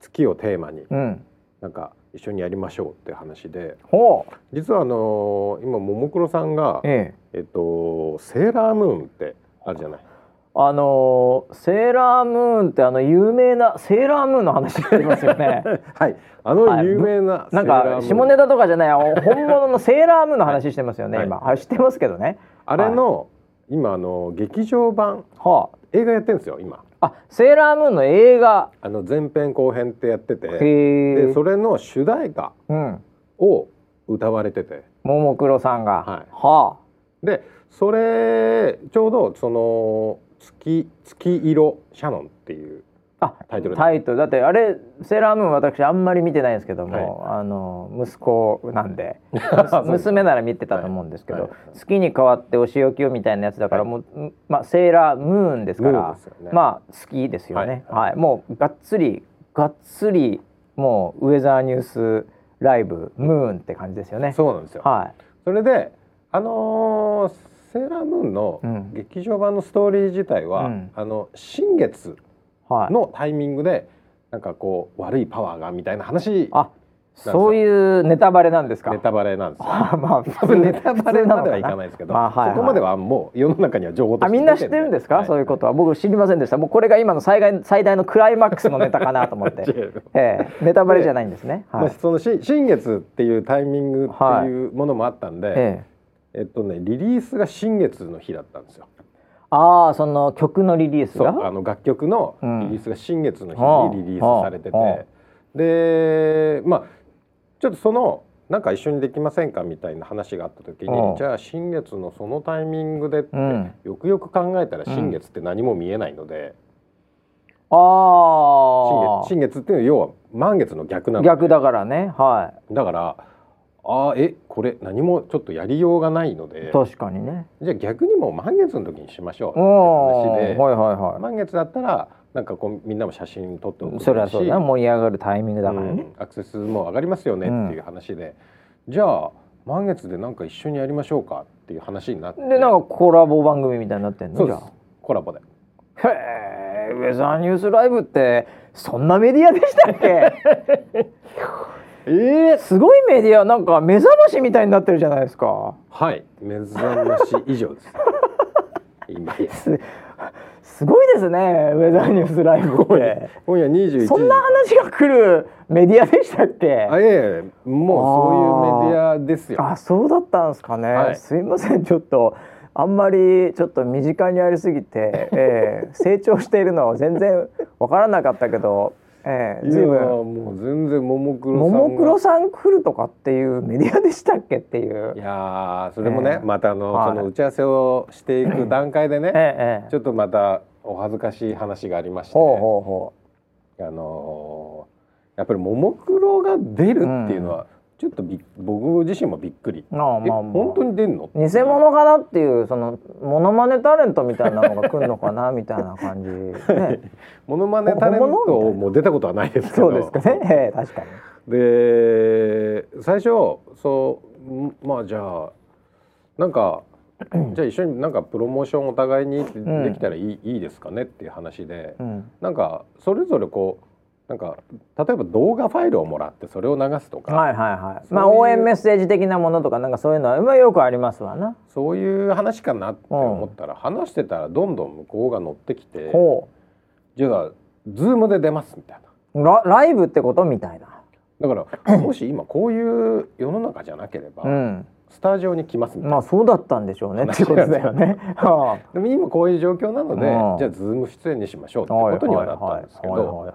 月をテーマにうん。なんか一緒にやりましょうって話でほう。実はあのー今ももクロさんが、ええ。えっと、セーラームーンってあるじゃない。あのーセーラームーンってあの有名なセーラームーンの話してますよね。はい、あの有名なセなんか下ネタとかじゃないお本物のセーラームーンの話してますよね、はい。今。はい、知ってますけどね。あれの、今あの劇場版は映画やってるんですよ今。あセーラームーンの映画。あの前編後編ってやってて。でそれの主題歌うん。を歌われてて。ももクロさんが。はい。はでそれちょうどその月月色シャノンっていうああタイトルタイトル。だってあれセーラームーン私あんまり見てないんですけども、あの息子なんで。娘なら見てたと思うんですけど、はい。はい。月に変わってお仕置きをみたいなやつだから、もうまあセーラームーンですからね。まあ好きですよね。はい。はい、もうがっつりがっつりもうウェザーニュースライブムーンって感じですよね。そうなんですよ。はそれであのーセーラームーンのうん。劇場版のストーリー自体は、うん。あの新月いはい。のタイミングでなんかこう悪いパワーがみたいな話あそういうネタバレなんですか？ネタバレなんです まあ多分ネタバレまではいかないですけど、まあはいはい。そこまではもう世の中には情報としてあみんな知ってるんですか、はいそういうことは。僕知りませんでした。もうこれが今の最大最大のクライマックスのネタかなと思って。ええ。ネタバレじゃないんですね。まあ、はい、そのし新月っていうタイミングっていうものもあったんで、えええっとねリリースが新月の日だったんですよ。ああその曲のリリースが？そうあの楽曲のうん。リリースが新月のはあ。日にリリースされてて、はあ。でまあちょっとそのなんか一緒にできませんかみたいな話があった時に、はあじゃあ新月のそのタイミングでって、うん。よくよく考えたら新月って何も見えないので、ああ新月新月っていうのは要は満月の逆なので。逆だからね。はだからあーえこれ何もちょっとやりようがないのいで。確かにね。じゃあ逆にもう満月の時にしましょう。ってお話で、はいはいは満月だったらなんかこうみんなも写真撮っておくいそれはそうだね盛り上がるタイミングだからね、うんアクセスも上がりますよねっていう話で、じゃあ満月でなんか一緒にやりましょうかっていう話になって。でなんかコラボ番組みたいになってんの？そうです。じゃコラボで。あへえウェザーニュースライブってそんなメディアでしたっけ？えー、すごいメディアなんか目覚ましみたいになってるじゃないですか。はい。目覚まし以上です。今や。すすごいですねウェザーニュースライブって。今夜21時。そんな話が来るメディアでしたっけ？あいえいえもうそういうメディアですよ。あそうだったんですかね、はい。すいませんちょっとあんまりちょっと身近にありすぎて、えー成長しているのは全然わからなかったけど、えー、いや随分。もう全然ももクロさもんが。もクロさん来るとかっていうメディアでしたっけっていう。いやーそれもね、ええ。またあの、はい。その打ち合わせをしていく段階でね、ええ。ええちょっとまたお恥ずかしい話がありまして、ほうほうほあのーやっぱりももクロが出るっていうのは、ちょっとび僕自身もびっくり。あえまあまあ本当に出んの？偽物かなっていうそのモノマネタレントみたいなのが来るのかなみたいな感じ、ね、モノマネタレントなも出たことはないですけど。そうですかね、え え確かに。で最初そうまあじゃあなんか じゃあ一緒になんかプロモーションお互いにんできたらいい,、いいですかねっていう話で、うんなんかそれぞれこうなんか例えば動画ファイルをもらってそれを流すとか、はいはいはい。まあ応援メッセージ的なものとかなんかそういうのはまあよくありますわな。そういう話かなって思ったら、話してたらどんどん向こうが乗ってきてほじゃあズームで出ますみたいな。ライブってことみたいな。だからもし今こういう世の中じゃなければ、うん。スタジオに来ますまあそうだったんでしょうね。ってことだよね。はでも今こういう状況なので、うんじゃあズーム出演にしましょうってあことにはなったんですけど。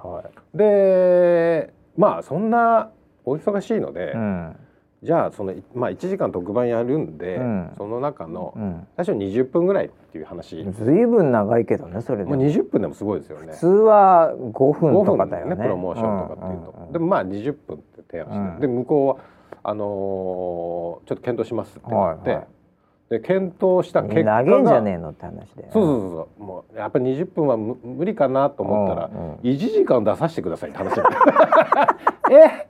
でまあそんなお忙しいので、うん。じゃあそのまあ1時間特番やるんで、うん。その中のうん。最初20分ぐらいっていう話、ずいぶん長いけどねそれでまあ、も。20分でもすごいですよね。普通は5 5分と分かだよね。プロモーションとかっていうと、んんんでもまあ20分って提案して、うん。で向こうはあのーちょっと検討しますって言って、はいはい。で検討した結果が投げんじゃねえのって話で。そうそうそうそうもうやっぱり20分はむ無理かなと思ったら、うんうん。1時間出させてくださいって話 え？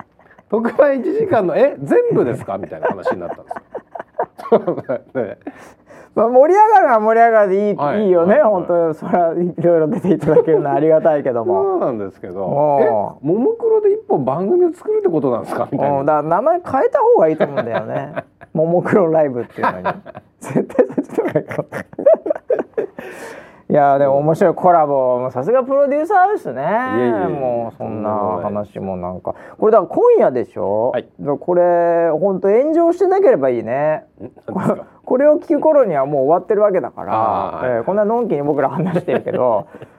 特番1時間のえ全部ですか？みたいな話になったんですよ。ねまあ盛り上がるのは盛り上がるでいい,、はいい、いよね、はい本当それはいろいろ出ていただけるのはありがたいけども。そうなんですけどももクロで一本番組を作るってことなんですか？みたいうん、な。だから名前変えた方がいいと思うんだよね。ももクロライブっていうのに。絶対そっちの方がいいかも。いやでも面白いコラボさすがプロデューサーですね。もうそんな話もなんか。これだから今夜でしょ、はい。これ本当炎上してなければいいね。これを聞く頃にはもう終わってるわけだから、えーこんなのんきに僕ら話してるけど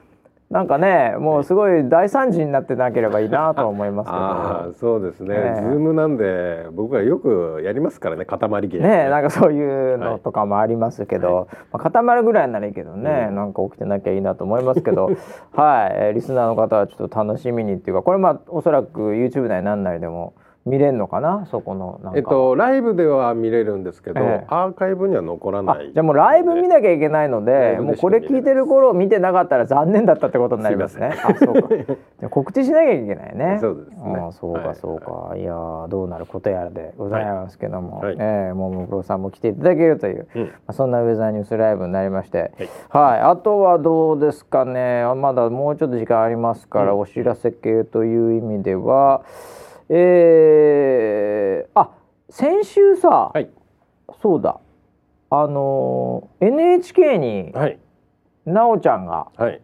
なんかねもうすごい大惨事になってなければいいなとは思いますけ ああど。そうですね、ええ。ズームなんで僕らよくやりますからね塊芸ねなんかそういうのとかもありますけど、まあ、固まるぐらいならいいけどね、うん。なんか起きてなきゃいいなと思いますけど。はい、えーリスナーの方はちょっと楽しみにっていうかこれまあおそらく YouTube なりなんなりでも見れるのかな？そこのなんか。えっとライブでは見れるんですけど、ええ。アーカイブには残らあない。じゃあもうライブ見なきゃいけないのラでもうこれ聞いてる頃見てなかったら残念だったってことになりますね。あそうか。告知しなきゃいけないね。そうですね。あそうはい。かそうか。い、やーどうなることやらでございますけども、はい。ええももクロさんも来ていただけるという、うん。まあそんなウェザーニュースライブになりまして、はい。あとはどうですかね。あまだもうちょっと時間ありますから、うん。お知らせ系という意味では、えー、あ先週さ。はい。そうだ。あのー NHK にはい。奈緒ちゃんがはい。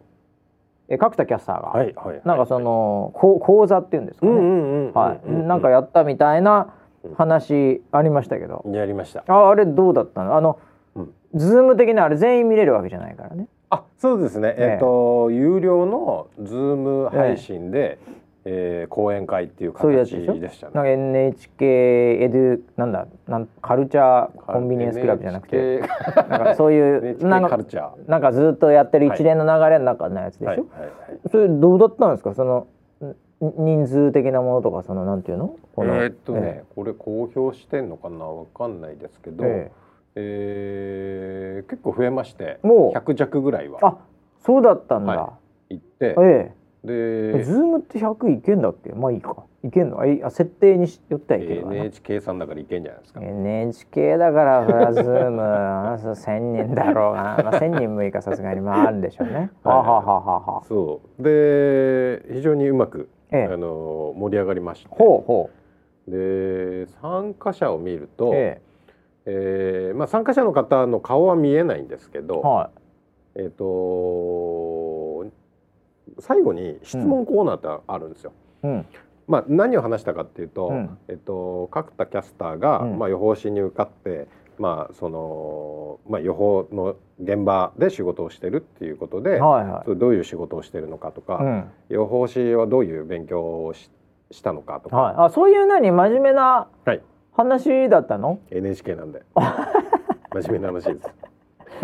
え角田キャスターが、はいはい。なんかそのこう講座っていうんですかね、うんうんうんうんはい、うんなんかやったみたいな話ありましたけど、やりました。ああれどうだったの？あの、うん。ズーム的なあれ全員見れるわけじゃないからね。あそうですね。えええっと有料のズーム配信で、えー講演会っていうそういうや形つでしたねなんか NHK エデュなんだなんカルチャーコンビニエンスクラブじゃなくて。なんかそういう なんかカルチャー。なんかずっとやってる一連の流れの中のやつでしょ、はいはいはい。それどうだったんですか？そのん人数的なものとかそのなんていうの？このえーっとね、えこれ公表してんのかな？わかんないですけど、ええ。ー結構増えましてもう。100弱ぐらいは。あそうだったんだ、は行って、えでえズームって100いけんだっけ？まあいいか。いけんの？あ設定にしよってはいけるわな、NHK さんだからいけんじゃないですか、NHK だからフラズーム。あ そう1000人だろうな、まあ、1000人無理かさすがに。まああるんでしょうね。はあはあはあはあは。あそう。で非常にうまく、ええ。あの盛り上がりまして。ほうほで参加者を見ると、うえ。えーまあ、参加者の方の顔は見えないんですけど、えはえっ、と最後に質問コーナーってあるんですよ。いうん。まあ、何を話したかっていうと,、うん。えっと角田キャスターが、うん。まあ、予報士に受かって、まあそのまあ、予報の現場で仕事をしてるっていうことで、はいはい。どういう仕事をしてるのかとか、うん。予報士はどういう勉強をししたのかとか、はい、あそういう何真面目なはい。話だったの？NHK なんで。真面目な話です。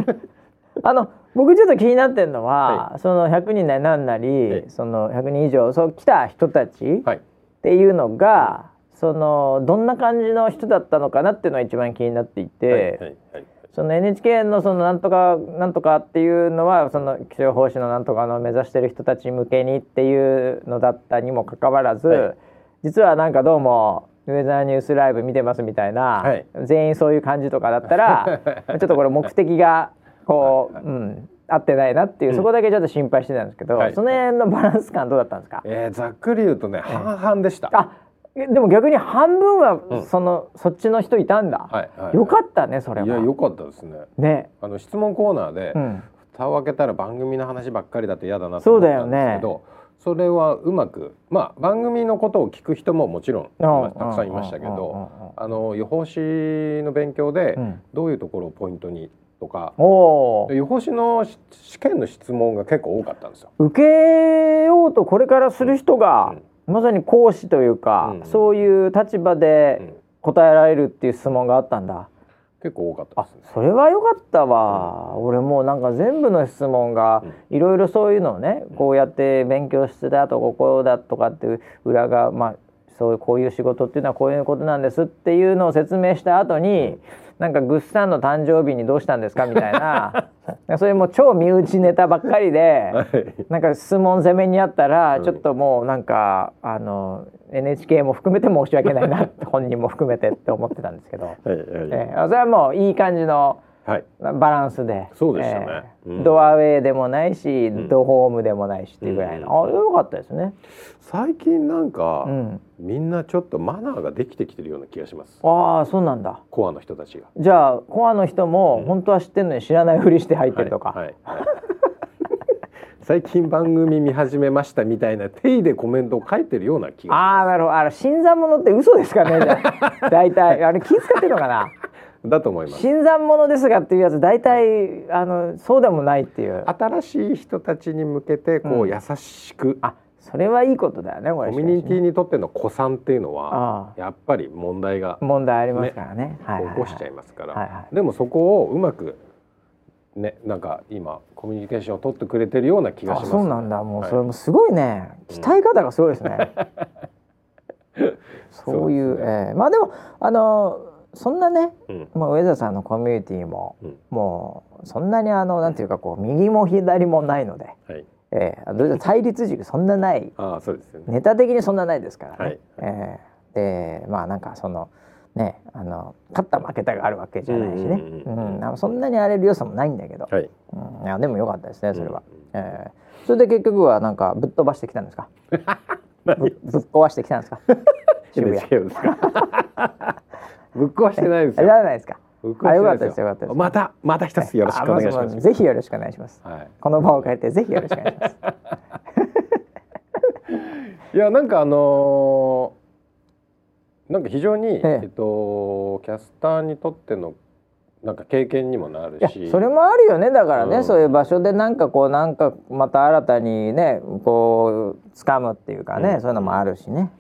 あの僕ちょっと気になってるのは、その100人なりなんなり、はい。その100人以上そう来た人たちはいっていうのが、そのどんな感じの人だったのかなっていうのが一番気になっていて、はいはいはい。その NHK のそのなんとかなんとかっていうのはその気象予報士のなんとかの目指してる人たち向けにっていうのだったにもかかわらず、はい。実はなんかどうもウェザーニュースライブ見てますみたいな、はい。全員そういう感じとかだったら ちょっとこれ目的がこう、うん、合ってないなっていう、うん。そこだけちょっと心配してたんですけど、はい。その辺のバランス感どうだったんですか、えーざっくり言うとね半々でした。あえでも逆に半分はうん。その、そっちの人いたんだ、はいはい、よかったねそれは。いや良かったですね。ね、あの質問コーナーで、うん、蓋を開けたら番組の話ばっかりだと嫌だなとそうだよ思ったんですけどそ,、れはうまくまあ番組のことを聞く人ももちろんうんたくさんいましたけどあの予報士の勉強でうん。どういうところをポイントにとか、予報士のし試験の質問が結構多かったんですよ。受けようとこれからする人が、まさに講師というか、うん。そういう立場うでん。答えられるっていう質問があったんだ。結構多かったあですね。それは良かったわ、俺もうなんか全部の質問がいろいろそういうのをねこうやって勉強してたとここだとかっていう裏がまあそういうこういう仕事っていうのはこういうことなんですっていうのを説明した後に、なんかグッさんの誕生日にどうしたんですかみたいな。それもう超身内ネタばっかりで。はい。なんか質問攻めにあったら、うんちょっともうなんかあの NHK も含めて申し訳ないなって本人も含めてって思ってたんですけど、はいはい。えーそれはもういい感じのはい。バランスで。そうでしたね。うん。えードアウェイでもないし、ん。ドホームでもないしっていうぐらいの、うん。あよかったですね。最近なんか、うん、みんなちょっとマナーができてきてるような気がします。ああそうなんだ。コアの人たちが。じゃあコアの人もうん。本当は知ってるのに知らないふりして入ってるとか。はいはいはい。最近番組見始めましたみたいな定位でコメントを書いてるような気がああなるほど。あの新参者って嘘ですかね？大体。あれ気遣ってるのかな？だと思います。新参者ですがっていうやつ大体あのそうでもないっていう。新しい人たちに向けてこう、うん。優しくあそれはいいことだよねこれ。コミュニティにとっての古参っていうのはあやっぱり問題があ問題ありますからね。はいはいはい。起こしちゃいますから、はいはい。でもそこをうまくねなんか今コミュニケーションを取ってくれてるような気がします、あそうなんだ。もうはい。それもすごいね、鍛え方がすごいですね、そういうそうですね。えーまあでもあのそんなね、うん。まあ、上田さんのコミュニティも、うん。もうそんなにあのなんていうかこう右も左もないので、はい。えー、対立軸そんなない。ああそうですよね。ネタ的にそんなないですからね。はい。えーでまあなんかそのねあの勝った負けたがあるわけじゃないしね、うんうんそんなに荒れる要素もないんだけど、はい。うん、いやでも良かったですねそれは、うんえ。ーそれで結局はなんかぶっ飛ばしてきたんですか？ぶぶっ壊してきたんですか？渋谷。NHK ですか ぶっ壊してないですあじよゃないですか。ぶっ壊してないですよ。かったですまたまた一つよろしくお願いしまあすぜひよろしくお願いします。はい。この場を借りてぜひよろしくお願いします。いやなんかあのーなんか非常に、ええ。えっとキャスターにとってのなんか経験にもなるし。それもあるよね。だからね、うん。そういう場所でなんかこうなんかまた新たにねこう掴むっていうかね、うん。そういうのもあるしね。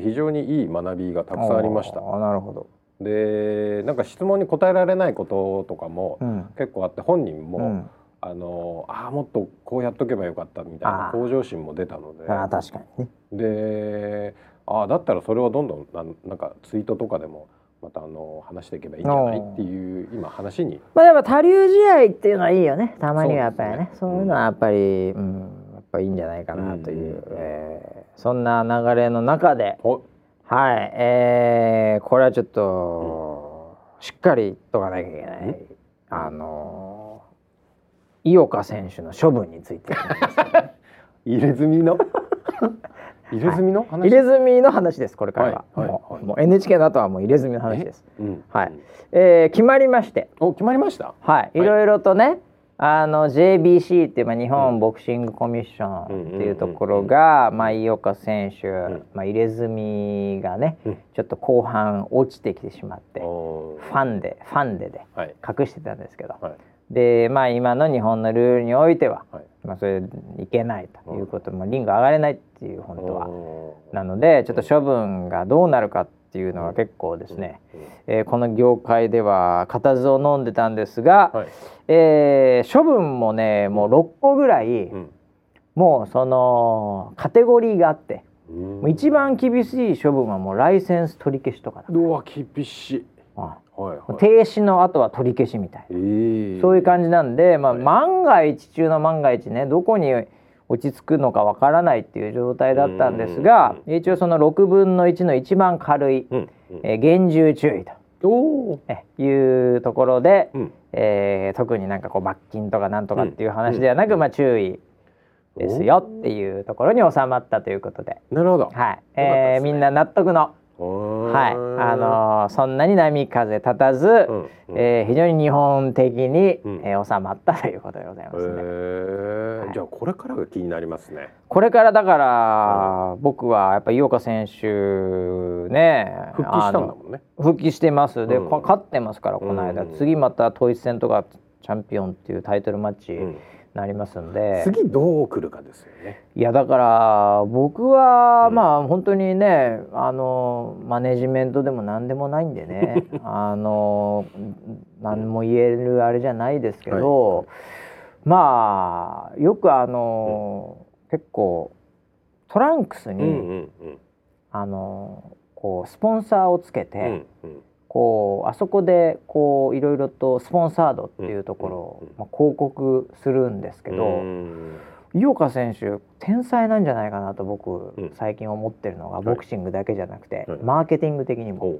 非常にいい学びがたくさんありました。あなるほど、でなんか質問に答えられないこととかもうん。結構あって本人も、うん、あのああもっとこうやっとけばよかったみたいな向上心も出たので。あー確かにね。でああだったらそれはどんどんなんなんかツイートとかでもまたあの話していけばいいんじゃないっていう今話に。まあやっぱ他流試合っていうのはいいよね。たまにはやっぱりね。そううそですね。いうのはやっぱり、うん、やっぱいいんじゃないかなという、うん。えーそんな流れの中でおはい、えーこれはちょっと、しっかり言っとかなきゃいけない、あのー井岡選手の処分について。入れ墨の？入れ墨の話、入れ墨の話ですこれからは、はい。はい。もう NHK の後はもう入れ墨の話です、うん。はい。えー決まりまして。お決まりました？はい、いろいろとね、あの JBC っていう、まあ、日本ボクシングコミッションっていうところが、まあ、井岡選手、ん。まあ、入れ墨がね、うん。ちょっと後半落ちてきてしまって、おファンでファンデではい。隠してたんですけど、はい。でまあ今の日本のルールにおいては、はい。まあ、それいけないということで、まあ、リング上がれないっていう本当は。おなのでちょっと処分がどうなるかっていうのは結構ですね、えーこの業界では固唾を飲んでたんですが、はい。えー処分もねもう6個ぐらい、うん。もうそのカテゴリーがあって、うん。もう一番厳しい処分はもうライセンス取り消しとかだ、うわ厳しい。うん。はいはい。停止の後は取り消しみたいな、えー。そういう感じなんで、まあ、はい。万が一中の万が一ねどこに落ち着くのかわからないっていう状態だったんですがうん。一応その6分の1の一番軽い、うん。うん。えー厳重注意というところで、うん。えー特になんかこう罰金とかなんとかっていう話ではなく、まあ、注意ですよっていうところに収まったということで、なるほど。はい。えーみんな納得の、はい。あのーそんなに波風立たず、うんうん。えー非常に日本的に、うん。えー収まったということでございますね。はい。じゃあこれからが気になりますね。これからだから、僕はやっぱ井岡選手ね復帰したんだもんね。復帰してます。で、うん。こ勝ってますからこの間、うん。次また統一戦とかチャンピオンっていうタイトルマッチなりますんで、次どう来るかですよね。いやだから僕は、うんまあ本当にねあのマネジメントでも何でもないんでね。あの何も言えるあれじゃないですけど、まあよくあの、結構トランクスに、うんうんあのこうスポンサーをつけて、うんうんうんこうあそこでこういろいろとスポンサードっていうところを、まあ、広告するんですけど、うん井岡選手天才なんじゃないかなと僕、うん。最近思ってるのがい。ボクシングだけじゃなくて、はい。マーケティング的にも、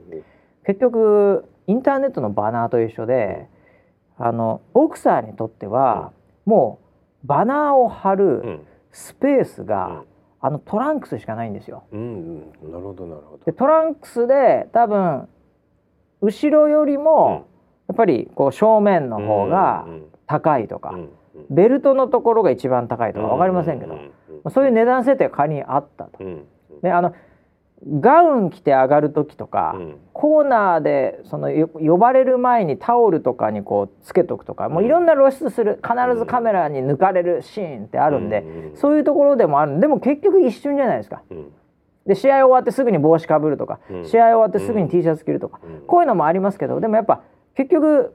結局インターネットのバナーと一緒で、あのボクサーにとっては、もうバナーを貼るうん。スペースが、あのトランクスしかないんですよ。うんうん。なるほどなるほど。でトランクスで多分後ろよりも、やっぱりこう正面の方がうんうん高いとか、うんうん。ベルトのところが一番高いとか分かりませんけど、うんうんそういう値段設定が仮にあったと。うんうんであのガウン着て上がる時とか、うん。コーナーでそのよ呼ばれる前にタオルとかにこうつけとくとかもういろんな露出する必ずカメラに抜かれるシーンってあるんで、うんそういうところでもあるでも結局一瞬じゃないですか。うんで試合終わってすぐに帽子かぶるとか、うん。試合終わってすぐに T シャツ着るとか、うん。こういうのもありますけどでもやっぱ結局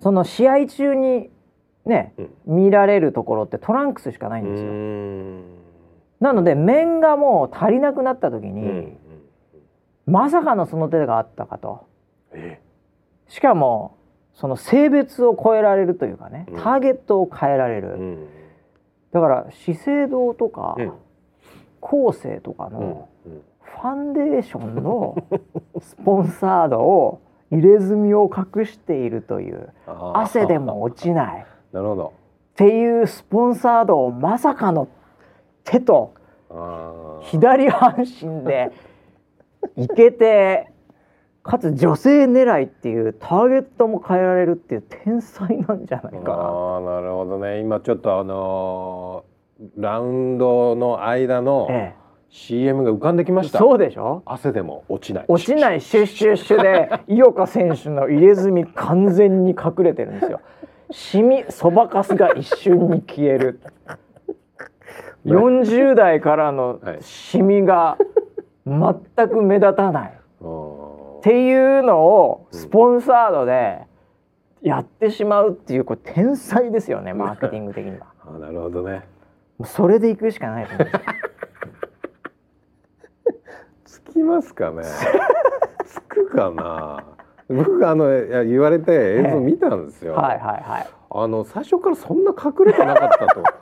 その試合中にね、うん。見られるところってトランクスしかないんうですよ。ん。なので面がもう足りなくなった時に、うんまさかのその手があったかと。えしかもその性別を超えられるというかねうん。ターゲットを変えられる、うん。だから資生堂とか、うんコーセーとかうんのうん。ファンデーションのスポンサードを入れ墨を隠しているという汗でも落ちない。っ なるほど。ていうスポンサードをまさかの手と左半身で いけてかつ女性狙いっていうターゲットも変えられるっていう天才なんじゃないかな。ああなるほどね。今ちょっとあのーラウンドの間のえ CM が浮かんできまえ、した、そうでしょ？汗でも落ちない落ちないシュッシュッシュで井岡選手の入れ墨完全に隠れてるんですよ。シミそばかすが一瞬に消える。40代からのはいシミが全く目立たない。あーっていうのをスポンサードでやってしまうっていうこれ天才ですよねマーケティング的には。あーなるほどねそれでいくしかないと。つきますかね。つくかな。僕あの言われて映像見たんですよ、はいはいはい。あの最初からそんな隠れてなかったと。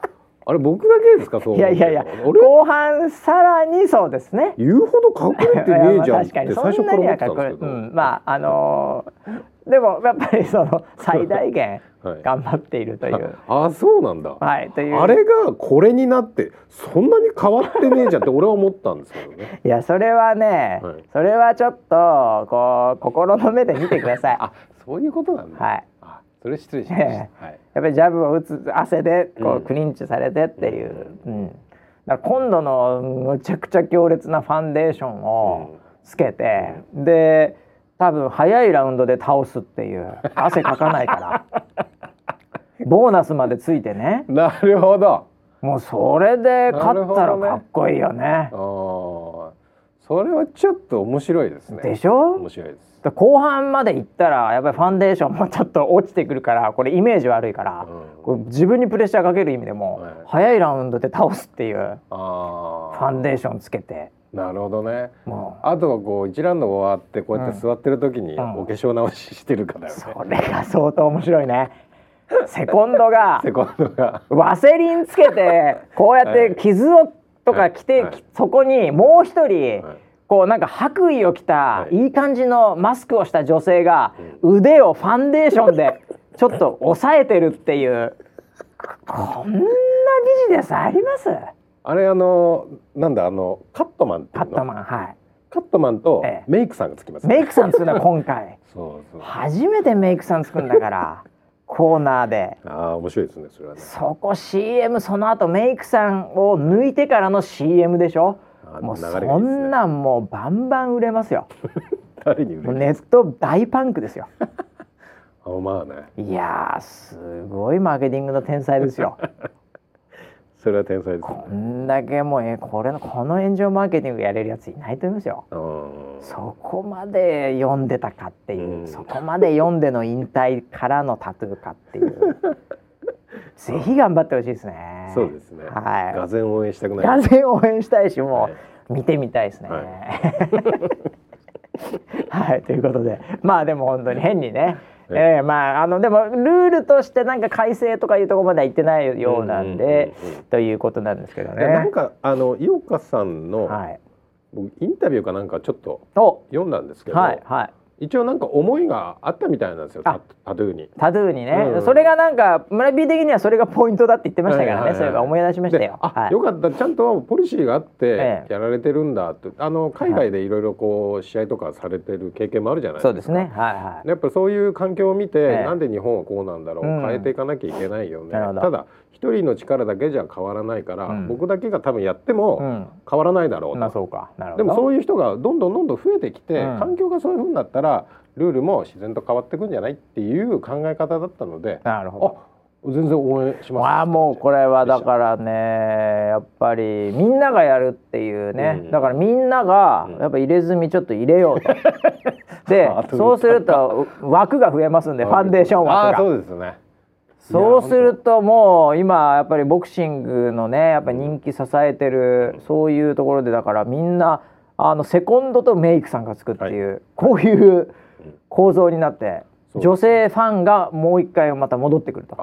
あれ僕だけですかそういやいやいや俺？後半さらにそうですね。言うほど隠れてねえじゃんっ確かにて最初から思ってたんですけど、うん、まああのーでもやっぱりその 最大限はい。頑張っているという。ああそうなんだ、はいという。あれがこれになってそんなに変わってねえじゃんって俺は思ったんですけどね。いやそれはね、はい。それはちょっとこう心の目で見てください。あそういうことなんだ、はい。あそれ失礼しました、はい、やっぱりジャブを打つ汗でこうん。うクリンチされてっていう、うん。だから今度のむちゃくちゃ強烈なファンデーションをつけて、で多分早いラウンドで倒すっていう。汗かかないから。ボーナスまでついてね。なるほど。もうそれで勝ったらかっこいいよね。あー。それはちょっと面白いですね。でしょ？面白いです。で後半までいったらやっぱりファンデーションもちょっと落ちてくるからこれイメージ悪いから、うん。これ自分にプレッシャーかける意味でも、はい。早いラウンドで倒すっていうあファンデーションつけてなるほどね。もあ。とはこう一ラウンド終わってこうやって座ってる時にうん。お化粧直ししてるかだよね、うそれが相当面白いね。セコンドが セコンドが。ワセリンつけてこうやって傷をとか着て、はい。はい。そこにもう一人、はい。こうなんか白衣を着た、はい。い、い感じのマスクをした女性が、腕をファンデーションでちょっと押さえてるっていう。こんなビジネスあります？あれあのなんだあのカットマンっていうの？カットマンはい。カットマンとええ。メイクさんがつきます、メイクさんつうのは今回。そうそう。初めてメイクさんつくんだから コーナーで。ああ面白いですねそれはね。そこ CM その後メイクさんを抜いてからの CM でしょ？もうそんなんもうバンバン売れますよ。誰に売れる？ネット大パンクですよ。あまあね。いやーすごいマーケティングの天才ですよそれは天才ですこんだけもうえこれのこの炎上マーケティングやれるやついないと思いますよ。うんそこまで読んでたかっていう、うん。そこまで読んでの引退からのタトゥーかっていう。ぜひ頑張ってほしいですね。そうですね。はい。がぜん応援したくない。がぜん応援したいしもう、はい。見てみたいですね。は はい、ということで。まあでも本当に変にね、はいえーまああのでもルールとしてなんか改正とかいうところまでは行ってないようなんで、ということなんですけどいやなんね。かあの井岡さんの、はい。僕インタビューかなんかちょっとお、読んだんですけど、はいはい。一応なんか思いがあったみたいなんですよタトゥーに。タトゥーにね、うんそれがなんか村 B 的にはそれがポイントだって言ってましたからね、そういえば思い出しましたよ。はい。よかった。ちゃんとポリシーがあってええ。やられてるんだって、あの海外でいろいろこう試合とかされてる経験もあるじゃないですか。そうですね。はいはい。やっぱそういう環境を見て、ええ。なんで日本はこうなんだろう、うん。変えていかなきゃいけないよね。ただ一人の力だけじゃ変わらないから、うん。僕だけが多分やってうもん。変わらないだろうと、うか。なるほでどもそういう人がどんどんどんどん増えてきて、うん。環境がそういう風になったらルールも自然と変わっていくんじゃないっていう考え方だったのでなるほど。あ全然応援します。まあもうこれはだからねやっぱりみんながやるっていうね、うん。だからみんながうん。やっぱ入れ墨ちょっと入れようと。でそうすると枠が増えますんでファンデーション枠が。そうですよねそうするともう今やっぱりボクシングのねやっぱり人気支えてるそういうところでだからみんなあのセコンドとメイクさんがつくっていう、こういう構造になって女性ファンがもう一回また戻ってくると。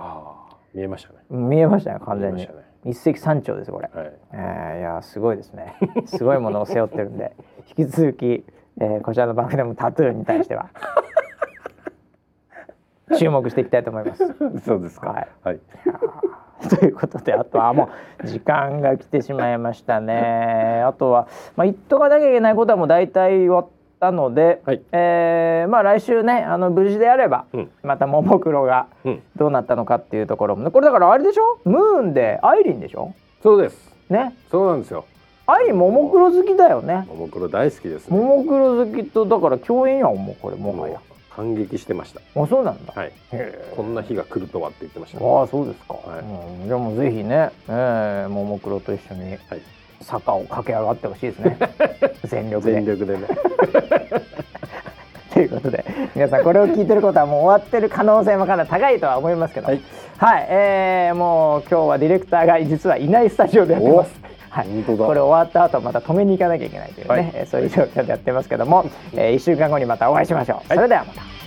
見えましたね。見えましたよ完全に。一石三鳥ですこれ、はい。えーいやすごいですね。すごいものを背負ってるんで。引き続き、えーこちらの番組でもタトゥーに対しては注目していきたいと思います。そうですか。はい。はい。ということであとはもう時間が来てしまいましたね。あとは、まあ、言っとかなきゃいけないことはもう大体終わったので、はい。えーまあ来週ねあの無事であれば、うん。またももクロがうん。どうなったのかっていうところもこれだからあれでしょ？ムーンでアイリンでしょ？そうです。ね？そうなんですよ。アイリンももクロ好きだよね。ももクロ大好きですね。ももクロ好きとだから共演やんもうこれもはや。感激してました。あそうなんだ。はい。こんな日が来るとはって言ってました。ああそうですか。はい。うん、じゃあもうぜひね、えー、ももクロと一緒にはい。坂を駆け上がってほしいですね。全力で。全力でね。ということで皆さんこれを聞いてることはもう終わってる可能性もかなり高いとは思いますけど、ははいい、えーもう今日はディレクターが実はいないスタジオでやってます。はい。これ終わった後また止めに行かなきゃいけないというね、はいえーそういう状況でやってますけども、えー、1週間後にまたお会いしましょう。それではまた。